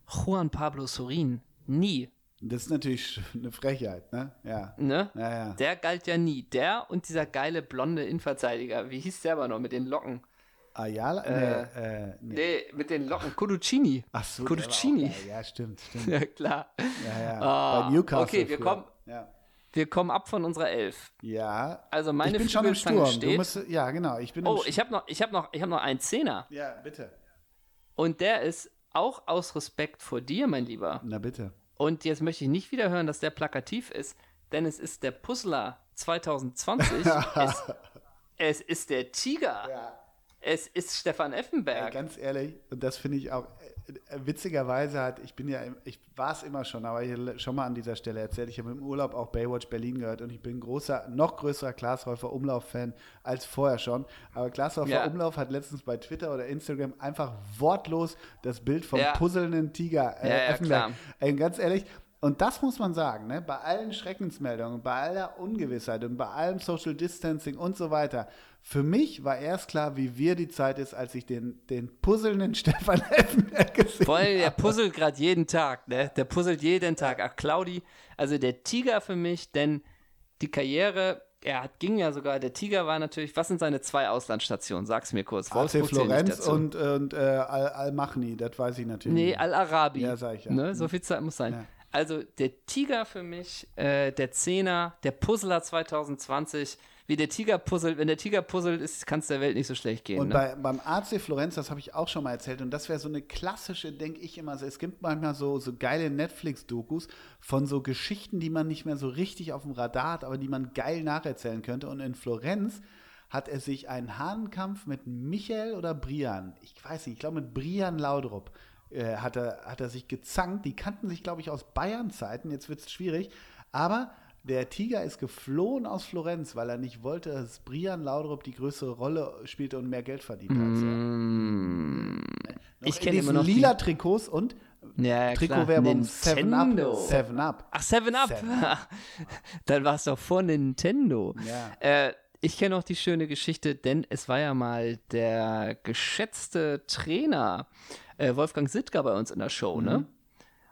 Juan Pablo Sorin. Nie. Das ist natürlich eine Frechheit, ne? Ja. Ne? Ja, ja. Der galt ja nie. Der und dieser geile blonde Innenverteidiger. Wie hieß der aber noch mit den Locken? Ayala? nee, äh, nee. Nee, mit den Locken. Coduccini. Ach so, geil. Ja, stimmt, stimmt. Ja, klar. Ja, ja. Ah, Bei Newcastle. okay, wir früher. kommen- Ja. Wir kommen ab von unserer Elf. ja. Also meine ich bin schon im Sturm. Du steht. musst, ja, genau. Ich bin Oh, im ich habe noch, ich habe noch, ich habe noch einen Zehner. Ja, bitte. Und der ist auch aus Respekt vor dir, mein Lieber. Na bitte. Und jetzt möchte ich nicht wieder hören, dass der plakativ ist, denn es ist der Puzzler 2020. es, es ist der Tiger. Ja. Es ist Stefan Ey, Effenberg. ganz ehrlich, und das finde ich auch, witzigerweise hat, ich bin ja, ich war es immer schon, aber ich schon mal an dieser Stelle erzählt, ich habe im Urlaub auch Baywatch Berlin gehört und ich bin großer, noch größerer Glashäufer Umlauf-Fan als vorher schon. Aber Glashäufer Ja. Umlauf hat letztens bei Twitter oder Instagram einfach wortlos das Bild vom Ja. puzzelnden Tiger äh, Ja, ja, Effenberg. ganz ehrlich, und das muss man sagen, ne? bei allen Schreckensmeldungen, bei aller Ungewissheit und bei allem Social Distancing und so weiter, für mich war erst klar, wie wir die Zeit ist, als ich den, den puzzelnden Stefan Effenberg gesehen Vor allem, der habe. puzzelt gerade jeden Tag, ne? Der puzzelt jeden Tag. Ach, Claudi, also der Tiger für mich, denn die Karriere, er hat, ging ja sogar, der Tiger war natürlich, was sind seine zwei Auslandsstationen? Sag's mir kurz. AC Wolfsburg nicht Florenz und, und äh, Al- Al-Machni, das weiß ich natürlich. Nee. Al-Arabi. Ja, sag ich ja. Ne? So viel Zeit muss sein. Ja. Also der Tiger für mich, äh, der Zehner, der Puzzler 2020, wie der Tiger puzzelt. Wenn der Tiger puzzelt, kann es der Welt nicht so schlecht gehen. Und ne? bei, beim AC Florenz, das habe ich auch schon mal erzählt, und das wäre so eine klassische, denke ich immer, so, es gibt manchmal so, so geile Netflix-Dokus von so Geschichten, die man nicht mehr so richtig auf dem Radar hat, aber die man geil nacherzählen könnte. Und in Florenz hat er sich einen Hahnkampf mit Michael oder Brian, ich weiß nicht, ich glaube mit Brian Laudrup, äh, hat, er, hat er sich gezankt. Die kannten sich, glaube ich, aus Bayern-Zeiten, jetzt wird es schwierig, aber der Tiger ist geflohen aus Florenz, weil er nicht wollte, dass Brian Laudrup die größere Rolle spielte und mehr Geld verdient als er. Mm. Ich kenne immer noch die- lila Trikots und Ja. Trikotwerbung 7 Up. Nintendo. 7 Up. Ach, Seven Up. Seven Dann war es doch vor Nintendo. Ja. Äh, ich kenne auch die schöne Geschichte, denn es war ja mal der geschätzte Trainer äh, Wolfgang Sittger bei uns in der Show, Mhm. ne?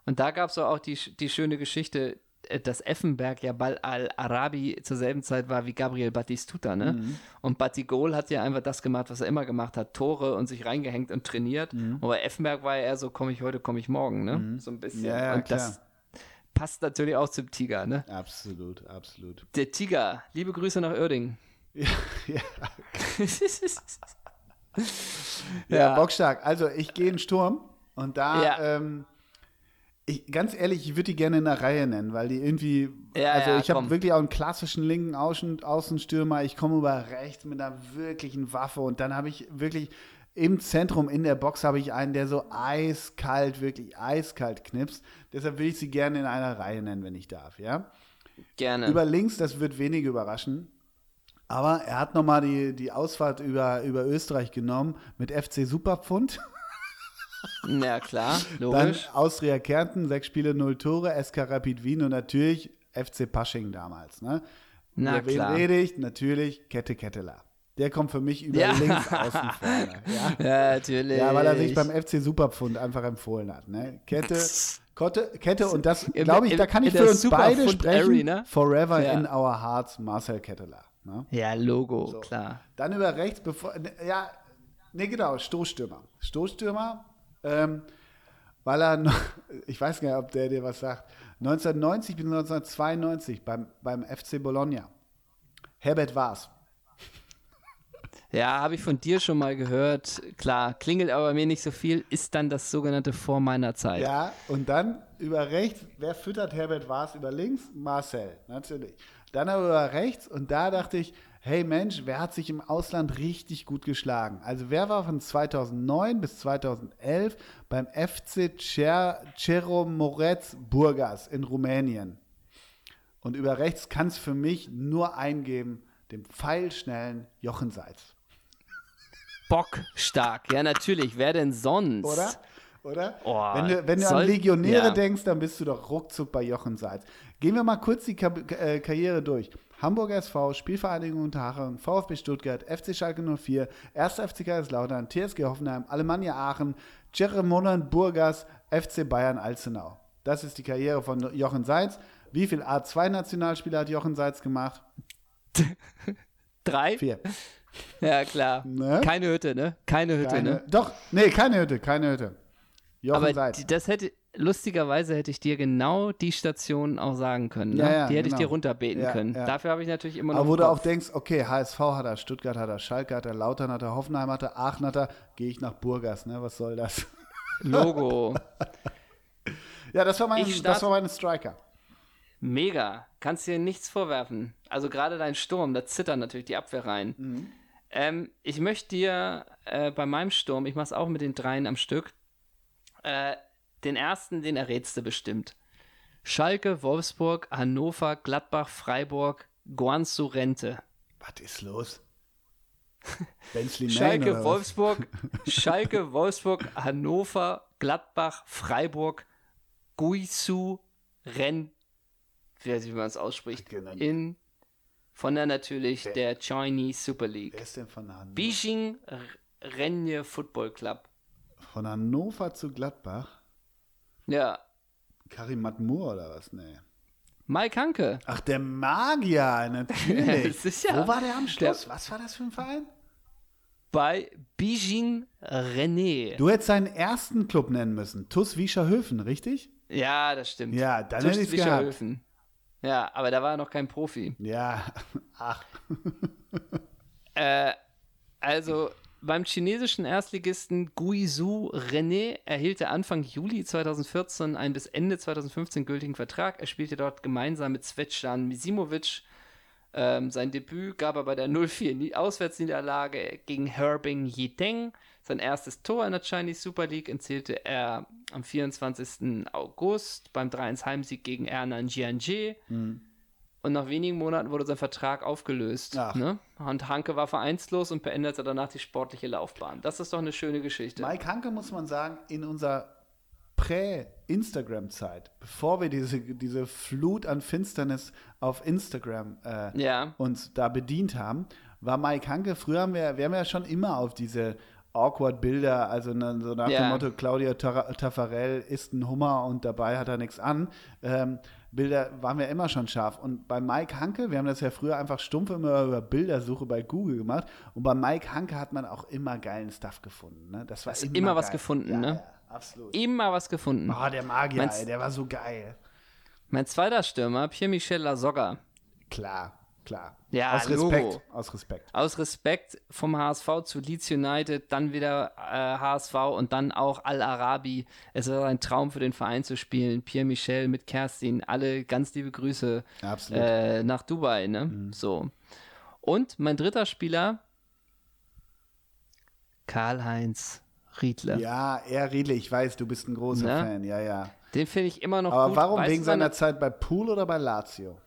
Und da gab es auch die, die schöne Geschichte, äh, dass Effenberg ja Ball al-Arabi zur selben Zeit war wie Gabriel Batistuta, ne? Mhm. Und Batigol hat ja einfach das gemacht, was er immer gemacht hat, Tore und sich reingehängt und trainiert. Mhm. Und bei Effenberg war ja eher so, komme ich heute, komme ich morgen, ne? So ein bisschen. Ja, ja, und klar. das passt natürlich auch zum Tiger, ne? Absolut, absolut. Der Tiger, liebe Grüße nach Oerding. Ja, ja. Ja. ja, bockstark. Also ich gehe in den Sturm und da, Ja. ähm, ich, ganz ehrlich, ich würde die gerne in der Reihe nennen, weil die irgendwie, Ja, also ich habe wirklich auch einen klassischen linken Außen, Außenstürmer, ich komme über rechts mit einer wirklichen Waffe und dann habe ich wirklich im Zentrum in der Box habe ich einen, der so eiskalt, wirklich eiskalt knipst. Deshalb will ich sie gerne in einer Reihe nennen, wenn ich darf, ja? Gerne. Über links, das wird wenige überraschen. Aber er hat nochmal die, die Ausfahrt über, über Österreich genommen mit FC Superpfund. Ja, klar, Dann logisch. Austria Kärnten, sechs Spiele, null Tore, SK Rapid Wien und natürlich FC Pasching damals. Ne? Na Über wen klar. rede ich? Natürlich Kette Ketteler. Der kommt für mich über Ja. links außen vorne. Ja? Ja, natürlich. ja, weil er sich beim FC Superpfund einfach empfohlen hat. Ne? Kette, Kotte, Kette und das glaube ich, da kann ich für uns beide sprechen. Forever in our hearts, Marcel Ketteler. Ne? Ja, Logo, klar. Dann über rechts, bevor, ne, ja, ne genau, Stoßstürmer. Stoßstürmer, ähm, weil er noch, ich weiß gar nicht, ob der dir was sagt, 1990 bis 1992 beim, beim FC Bologna. Herbert Waas. Ja, habe ich von dir schon mal gehört. Klar, klingelt aber mir nicht so viel, ist dann das sogenannte vor meiner Zeit. Ja, und dann über rechts, wer füttert Herbert Waas über links? Marcel, natürlich. Dann aber über rechts und da dachte ich, hey Mensch, wer hat sich im Ausland richtig gut geschlagen? Also wer war von 2009 bis 2011 beim FC Cer Ceromorets Burgas in Rumänien? Und über rechts kann es für mich nur eingeben, dem pfeilschnellen Jochen Seitz. Bockstark, ja natürlich, wer denn sonst? Oder? Oder? Oh, wenn du, wenn du soll- an Legionäre ja. denkst, dann bist du doch ruckzuck bei Jochen Seitz. Gehen wir mal kurz die Ka äh, Karriere durch. Hamburger SV, Spielvereinigung Unterhaching, VfB Stuttgart, FC Schalke 04, 1. FC Kaiserslautern, TSG Hoffenheim, Alemannia Aachen, Ceremonen Burgas, FC Bayern Alzenau. Das ist die Karriere von Jochen Seitz. Wie viel A2-Nationalspieler hat Jochen Seitz gemacht? Drei? Vier. Ja, klar. Ne? Keine Hütte, ne? Keine Hütte, Keine, ne? Doch, nee, keine Hütte, keine Hütte. Jochen Aber Seitz. das hätte, lustigerweise hätte ich dir genau die Station auch sagen können. Ne? Ja, ja, die hätte ich genau. dir runterbeten Ja, können. Dafür habe ich natürlich immer noch. Aber wo du auch denkst, okay, HSV hat er, Stuttgart hat er, Schalke hat er, Lautern hat er, Hoffenheim hat er, Aachen hat er, gehe ich nach Burgas, ne? Was soll das? Logo. ja, das war mein, Ich das war meine Striker. Mega. Kannst dir nichts vorwerfen. Also gerade dein Sturm, da zittern natürlich die Abwehrreihen. Mhm. Ähm, ich möchte dir äh, bei meinem Sturm, ich mache es auch mit den dreien am Stück, äh, den ersten, den errätst du bestimmt. Schalke, Wolfsburg, Hannover, Gladbach, Freiburg, Guangzhou, Rente. Was ist los? Bensley Schalke? Wolfsburg, Schalke, Wolfsburg, Hannover, Gladbach, Freiburg, Guizhou, Ren, wie weiß ich, wie man es ausspricht, in von der natürlich der Chinese Super Wer League. ist denn von, Han Beijing R- Renje Football Club. von Hannover zu Gladbach? Ja, Karim Matmur oder was? Nee. Mike Hanke. Ach, der Magier, natürlich. Sicher. Wo war der am Schluss? was war das für ein Verein? Bei Beijing René. Du hättest seinen ersten Club nennen müssen. TuS Wiescherhöfen, richtig? Ja, das stimmt. Ja, dann Tusch hätte ich's gehabt. Wischerhöfen. Ja, aber da war er noch kein Profi. Ja, ach. Äh, also beim chinesischen Erstligisten Guizhou René erhielt er Anfang Juli 2014 einen bis Ende 2015 gültigen Vertrag. Er spielte dort gemeinsam mit Svetjan Misimovic. Ähm, sein Debüt gab er bei der 0-4 Nie- Auswärtsniederlage gegen Herbing Yideng. Sein erstes Tor in der Chinese Super League erzielte er am 24. August beim 3-1 Heimsieg gegen Ernan Jianje. Und nach wenigen Monaten wurde sein Vertrag aufgelöst. Ne? Und Hanke war vereinslos und beendete danach die sportliche Laufbahn. Das ist doch eine schöne Geschichte. Mike Hanke, muss man sagen, in unserer Prä-Instagram-Zeit, bevor wir diese, diese Flut an Finsternis auf Instagram äh, Ja. uns da bedient haben, war Mike Hanke, früher haben wir, wir haben ja schon immer auf diese awkward Bilder, also ne, so nach Ja. dem Motto, Claudia Taffarel isst ein Hummer und dabei hat er nichts an. Ähm, Bilder waren wir immer schon scharf. Und bei Mike Hanke, wir haben das ja früher einfach stumpf immer über Bildersuche bei Google gemacht. Und bei Mike Hanke hat man auch immer geilen Stuff gefunden. Ne? Das war Hast immer was geil. gefunden, ja, ne? Ja, absolut. Immer was gefunden. Oh, der Magier, Meinst- ey, der war so geil. Mein zweiter Stürmer, Pierre-Michel Lasogga. Klar, klar. Ja, aus Respekt. Logo. Aus Respekt. Aus Respekt vom HSV zu Leeds United, dann wieder äh, HSV und dann auch Al-Arabi. Es war ein Traum für den Verein zu spielen. Pierre Michel mit Kerstin, alle ganz liebe Grüße äh, nach Dubai. Ne? So. Und mein dritter Spieler, Karl-Heinz Riedle. Ja, er Riedle, ich weiß, du bist ein großer Ne? Fan, ja, ja. Den finde ich immer noch Aber gut. warum Weißt wegen seiner Zeit bei Pool oder bei Lazio?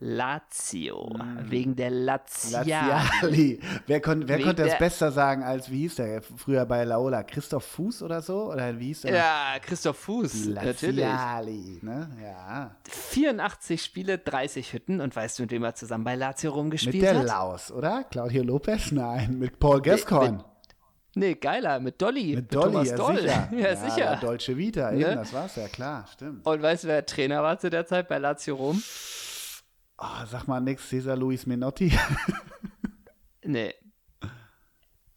Lazio. Mm. Wegen der Laziali. Laziali. Wer, kon, wer konnte das besser sagen als, wie hieß der früher bei Laola? Christoph Fuß oder so? Oder wie hieß der? Ja, Christoph Fuß, Laziali, Ne? Ja. 84 Spiele, 30 Hütten. Und weißt du, mit wem er zusammen bei Lazio rumgespielt hat? Mit der Laus, oder? Claudio Lopez? Nein, mit Paul Gascoigne. Mit, Nee, geiler, mit Dolly. Mit, mit Dolly, Thomas ja, Doll. sicher. Ja, ja sicher. Deutsche Vita, eben, ne? das war's ja, klar, stimmt. Und weißt du, wer Trainer war zu der Zeit bei Lazio Rom? Oh, sag mal nix, Cesar Luis Menotti. nee.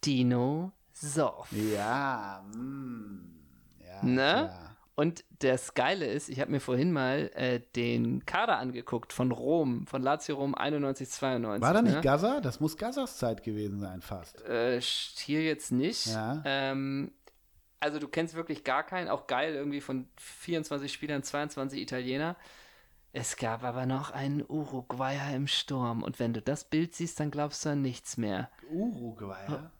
Dino Soff. Ja, mm, ja. Ne? Klar. Und das Geile ist, ich habe mir vorhin mal äh, den Kader angeguckt von Rom, von Lazio Rom 91, 92. War da nicht ne? Gaza? Das muss Gazas Zeit gewesen sein, fast. Äh, hier jetzt nicht. Ja. Ähm, also du kennst wirklich gar keinen, auch geil, irgendwie von 24 Spielern 22 Italiener. Es gab aber noch einen Uruguayer im Sturm. Und wenn du das Bild siehst, dann glaubst du an nichts mehr. Uruguayer?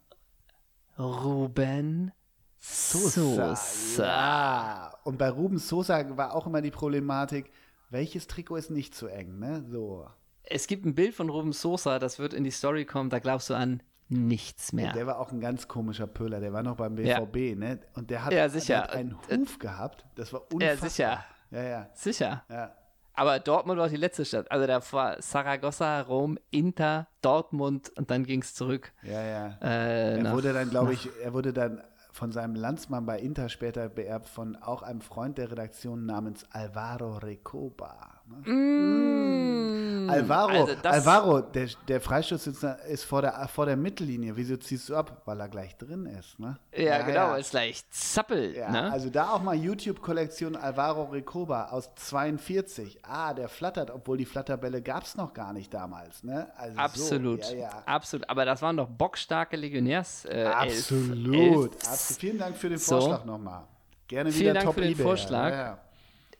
Ruben Sosa. Sosa. Ja. Und bei Ruben Sosa war auch immer die Problematik, welches Trikot ist nicht zu eng, ne? So. Es gibt ein Bild von Ruben Sosa, das wird in die Story kommen, da glaubst du an nichts mehr. der war auch ein ganz komischer Pöller, der war noch beim BVB, ja. ne? Und der hat, ja, sicher. Der hat einen Huf gehabt, das war unfassbar. Ja, sicher. Ja, ja. Sicher. Ja. Aber Dortmund war die letzte Stadt. Also da war Saragossa, Rom, Inter, Dortmund und dann ging es zurück. Ja, ja. Äh, er nach, wurde dann, glaube ich, er wurde dann von seinem Landsmann bei Inter später beerbt von auch einem Freund der Redaktion namens Alvaro Recoba. Ne? Mm. Alvaro, also Alvaro, der, der Freistoß ist vor der, vor der Mittellinie. Wieso ziehst du ab? Weil er gleich drin ist, ne? Ja, ja genau, ja. ist gleich zappelt. Ja, ne? Also da auch mal YouTube-Kollektion Alvaro Recoba aus 42. Ah, der flattert, obwohl die Flatterbälle gab es noch gar nicht damals, ne? Also absolut, so, ja, absolut. Aber das waren doch bockstarke Legionärs. Äh, absolut. Elf, elf. Vielen Dank für den Vorschlag so. nochmal. Gerne wieder Vielen Dank Top für den eBay. Vorschlag.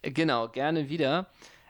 Genau, gerne wieder.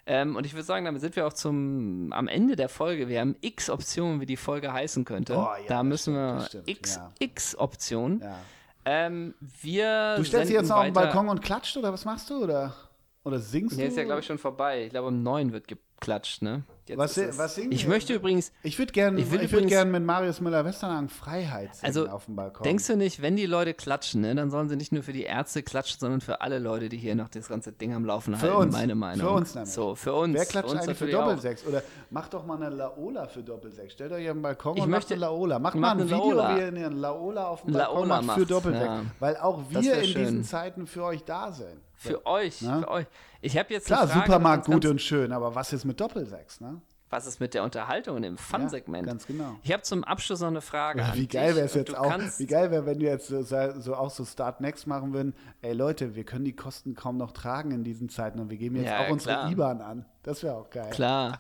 Ähm, und ich würde sagen, damit sind wir auch zum am Ende der Folge. Wir haben x Optionen, wie die Folge heißen könnte. Oh, ja, da müssen stimmt, wir x, ja. x Optionen. Ja. Ähm, wir Du stellst dich jetzt noch auf den Balkon und klatscht oder was machst du? Oder, oder singst Nee, du? ist ja, glaube ich, schon vorbei. Ich glaube, um neun wird geklatscht, ne? Jetzt Was, was singen Ich möchte übrigens, Ich würde gerne Ich will ich übrigens- gern mit Marius Müller-Westernhagen Freiheit singen Also, auf dem Balkon. denkst du nicht, wenn die Leute klatschen, ne, dann sollen sie nicht nur für die Ärzte klatschen, sondern für alle Leute, die hier noch das ganze Ding am Laufen Für halten, uns. meine Meinung. Für uns nämlich. So, für uns. Wer klatscht uns eigentlich für. Doppelsechs? Oder macht doch mal eine Laola für Doppelsechs. Stellt euch den Balkon Ich und möchte- macht eine Laola. Macht mach mal ein eine Video, Laola. wie ihr eine Laola auf dem Laola Balkon macht für Doppelsechs. ja. Weil auch wir in diesen schön. Zeiten für euch da sind. Für euch, Ne? für euch. Ich habe jetzt Klar, Frage, Supermarkt gut und schön, aber was ist mit Doppelsechs, ne? Was ist mit der Unterhaltung und dem Fun-Segment? Ja, ganz genau. Ich habe zum Abschluss noch eine Frage. Ja, wie geil wäre es jetzt auch, wie geil wäre, wenn wir jetzt so, so auch so Start Next machen würden. Ey Leute, wir können die Kosten kaum noch tragen in diesen Zeiten und wir geben jetzt Ja, auch unsere klar. IBAN an. Das wäre auch geil. Klar.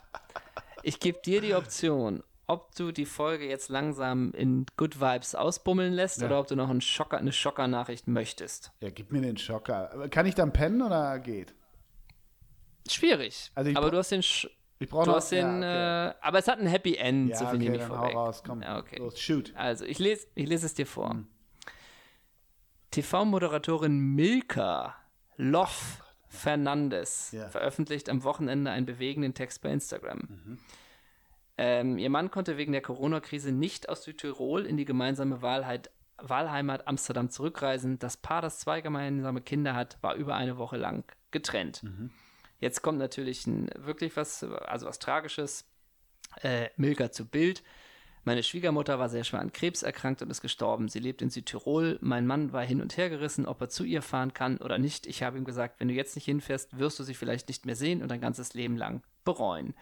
Ich gebe dir die Option, ob du die Folge jetzt langsam in Good Vibes ausbummeln lässt Ja. oder ob du noch einen Schocker, eine Schocker-Nachricht möchtest. Ja, gib mir den Schocker. Kann ich dann pennen oder geht? Schwierig. Also aber du hast den. Sch Ich brauche du noch. hast den. ja, okay. äh, aber es hat ein Happy End, ja, so viel okay, nehme ich hau vorweg. raus, komm. Ja, okay. Los, shoot. Also, ich lese, ich lese es dir vor. Hm. TV-Moderatorin Milka Loff Fernandes Ja. veröffentlicht am Wochenende einen bewegenden Text bei Instagram. Mhm. Ähm, ihr Mann konnte wegen der Corona-Krise nicht aus Südtirol in die gemeinsame Wahlheit, Wahlheimat Amsterdam zurückreisen. Das Paar, das zwei gemeinsame Kinder hat, war über eine Woche lang getrennt. Mhm. Jetzt kommt natürlich ein, wirklich was, also was Tragisches. Äh, Milka zu Bild. Meine Schwiegermutter war sehr schwer an Krebs erkrankt und ist gestorben. Sie lebt in Südtirol. Mein Mann war hin und her gerissen, ob er zu ihr fahren kann oder nicht. Ich habe ihm gesagt, wenn du jetzt nicht hinfährst, wirst du sie vielleicht nicht mehr sehen und dein ganzes Leben lang bereuen.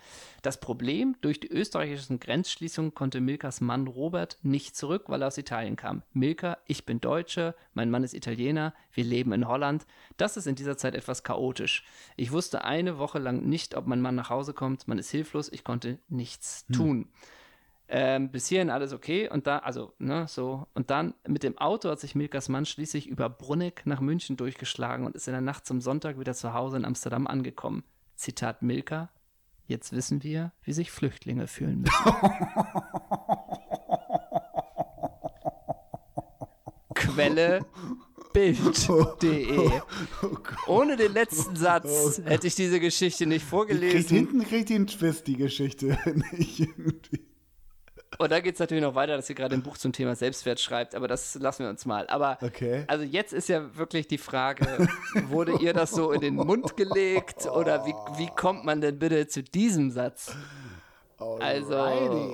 Das Problem, durch die österreichischen Grenzschließungen konnte Milkas Mann Robert nicht zurück, weil er aus Italien kam. Milka, ich bin Deutsche, mein Mann ist Italiener, wir leben in Holland. Das ist in dieser Zeit etwas chaotisch. Ich wusste eine Woche lang nicht, ob mein Mann nach Hause kommt. Man ist hilflos, ich konnte nichts tun. Ähm, bis hierhin alles okay und da, also, ne, so. Und dann mit dem Auto hat sich Milkas Mann schließlich über Brunneck nach München durchgeschlagen und ist in der Nacht zum Sonntag wieder zu Hause in Amsterdam angekommen. Zitat Milka, jetzt wissen wir, wie sich Flüchtlinge fühlen müssen. Quelle Bild.de. Ohne den letzten Satz hätte ich diese Geschichte nicht Kriegt, vorgelesen. hinten kriegt die einen Twist, die Geschichte. Nicht irgendwie. Und da geht es natürlich noch weiter, dass sie gerade ein Buch zum Thema Selbstwert schreibt, aber das lassen wir uns mal. Aber Okay. also jetzt ist ja wirklich die Frage, wurde ihr das so in den Mund gelegt oder wie, wie kommt man denn bitte zu diesem Satz? Also-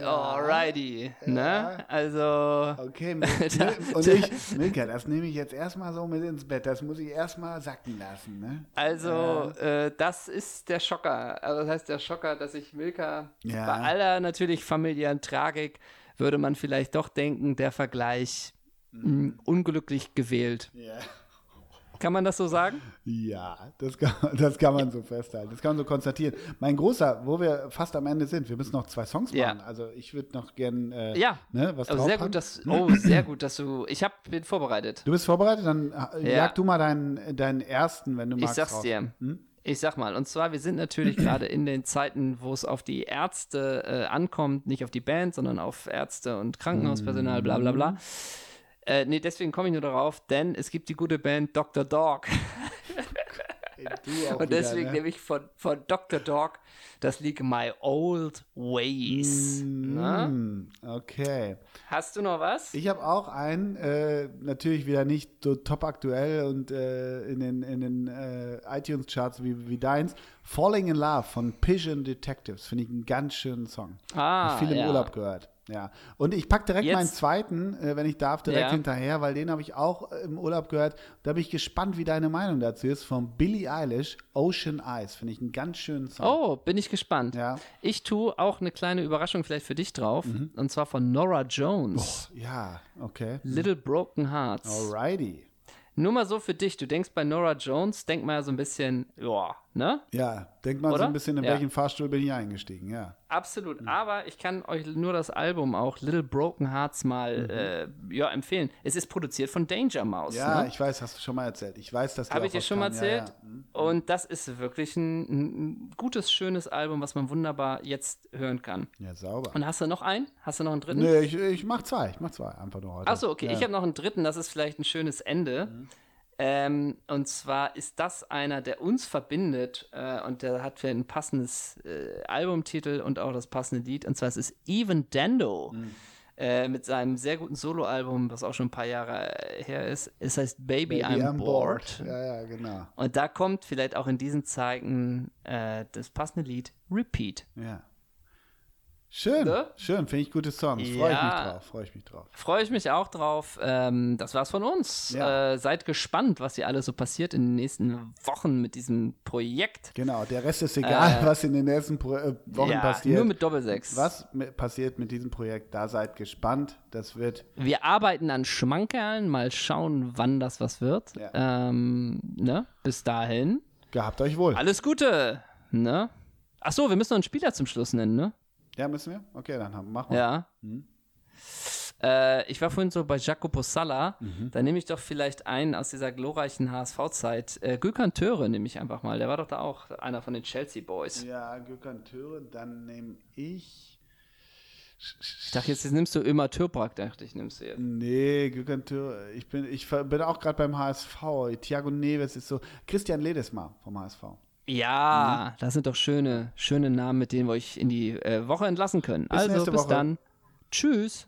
Alrighty. Alrighty, ne? Also, Okay, Mil- Mil- und ich, Milka, das nehme ich jetzt erstmal so mit ins Bett. Das muss ich erstmal sacken lassen, ne? also äh, das ist der Schocker. Also das heißt der Schocker, dass ich Milka Ja. bei aller natürlich familiären Tragik würde man vielleicht doch denken, der Vergleich mh, unglücklich gewählt. Ja. Kann man das so sagen? Ja, das kann, das kann man so festhalten. Das kann man so konstatieren. Mein Großer, wo wir fast am Ende sind, wir müssen noch zwei Songs Ja. machen. Also ich würde noch gern äh, Ja. ne, was Aber sehr gut, dass oh sehr gut, dass du. Ich habe bin vorbereitet. Du bist vorbereitet? Dann äh, Ja. jag du mal deinen, deinen ersten, wenn du Ich magst. sag's raus. dir. Hm? Ich sag mal, und zwar, wir sind natürlich gerade in den Zeiten, wo es auf die Ärzte äh, ankommt, nicht auf die Band, sondern auf Ärzte und Krankenhauspersonal, bla bla bla. Äh, nee, deswegen komme ich nur darauf, denn es gibt die gute Band Dr. Dog. Und wieder, deswegen ne? nehme ich von, von Dr. Dog das Lied My Old Ways. Mm, okay. Hast du noch was? Ich habe auch einen, äh, natürlich wieder nicht so top aktuell und äh, in den, in den äh, iTunes-Charts wie, wie deins. Falling in Love von Pigeon Detectives. Finde ich einen ganz schönen Song. Ah, Hab viel im ja. Urlaub gehört. Ja. Und ich packe direkt Jetzt- meinen zweiten, äh, wenn ich darf, direkt Ja. hinterher, weil den habe ich auch äh, im Urlaub gehört. Da bin ich gespannt, wie deine Meinung dazu ist. Von Billie Eilish, Ocean Eyes. Finde ich einen ganz schönen Song. Oh, bin ich gespannt. Ja. Mhm. Ich tue auch eine kleine Überraschung vielleicht für dich drauf. Und zwar von Nora Jones. Ja, okay. Little Broken Hearts. Alrighty. Nur mal so für dich, du denkst bei Nora Jones, denk mal so ein bisschen, ja, ne? Ja, denk mal so Oder? ein bisschen, in Ja. welchen Fahrstuhl bin ich eingestiegen, ja. Absolut. Mhm. Aber ich kann euch nur das Album auch Little Broken Hearts mal äh, ja, empfehlen. Es ist produziert von Danger Mouse. Mhm. Ja, ne? ich weiß, hast du schon mal erzählt. Ich weiß, dass Habe ich dir schon mal kann. erzählt? Ja, ja. Mhm. Und das ist wirklich ein, ein gutes, schönes Album, was man wunderbar jetzt hören kann. ja, sauber. Und hast du noch einen? Hast du noch einen dritten? Nee, ich, ich mach zwei. Ich mach zwei. Einfach nur heute. Achso, okay. Ich habe noch einen dritten, das ist vielleicht ein schönes Ende. Ähm, und zwar ist das einer, der uns verbindet äh, und der hat für ein passendes äh, Albumtitel und auch das passende Lied. Und zwar es ist Even Dando äh, mit seinem sehr guten Soloalbum, was auch schon ein paar Jahre äh, her ist. Es heißt Baby, Baby I'm on Bored. Ja, ja, genau. Und da kommt vielleicht auch in diesen Zeiten äh, das passende Lied Repeat. Ja. Schön, Ne? schön, finde ich gute Songs. Freue ich mich Ja. drauf, freue ich mich drauf. Freue ich mich auch drauf. Ähm, das war's von uns. Ja. Äh, seid gespannt, was hier alles so passiert in den nächsten Wochen mit diesem Projekt. Genau, der Rest ist egal, was in den nächsten Pro äh, Wochen ja, passiert. nur mit Doppelsechs. was mit, passiert mit diesem Projekt, da seid gespannt. Das wird, Wir arbeiten an Schmankerln, mal schauen, wann das was wird. Ja. Ähm, ne? Bis dahin. gehabt euch wohl. Alles Gute. Ne? Ach so, wir müssen noch einen Spieler zum Schluss nennen, ne? Ja, müssen wir? Okay, dann haben, machen wir. Ja. Mhm. Äh, ich war vorhin so bei Jacopo Salla. Mhm. Da nehme ich doch vielleicht einen aus dieser glorreichen HSV-Zeit. Äh, Gökhan Töre nehme ich einfach mal. Der war doch da auch einer von den Chelsea Boys. Ja, Gökhan Töre, dann nehme ich. Ich dachte, jetzt, jetzt nimmst du immer Türprak, dachte ich, nimmst du jetzt. Nee, Gökhan Töre. Ich bin, ich bin auch gerade beim HSV. Thiago Neves ist so. Christian Ledesma vom HSV. Ja, mhm. das sind doch schöne, schöne Namen, mit denen wir euch in die äh, Woche entlassen können. Bis also bis Woche. dann. Tschüss.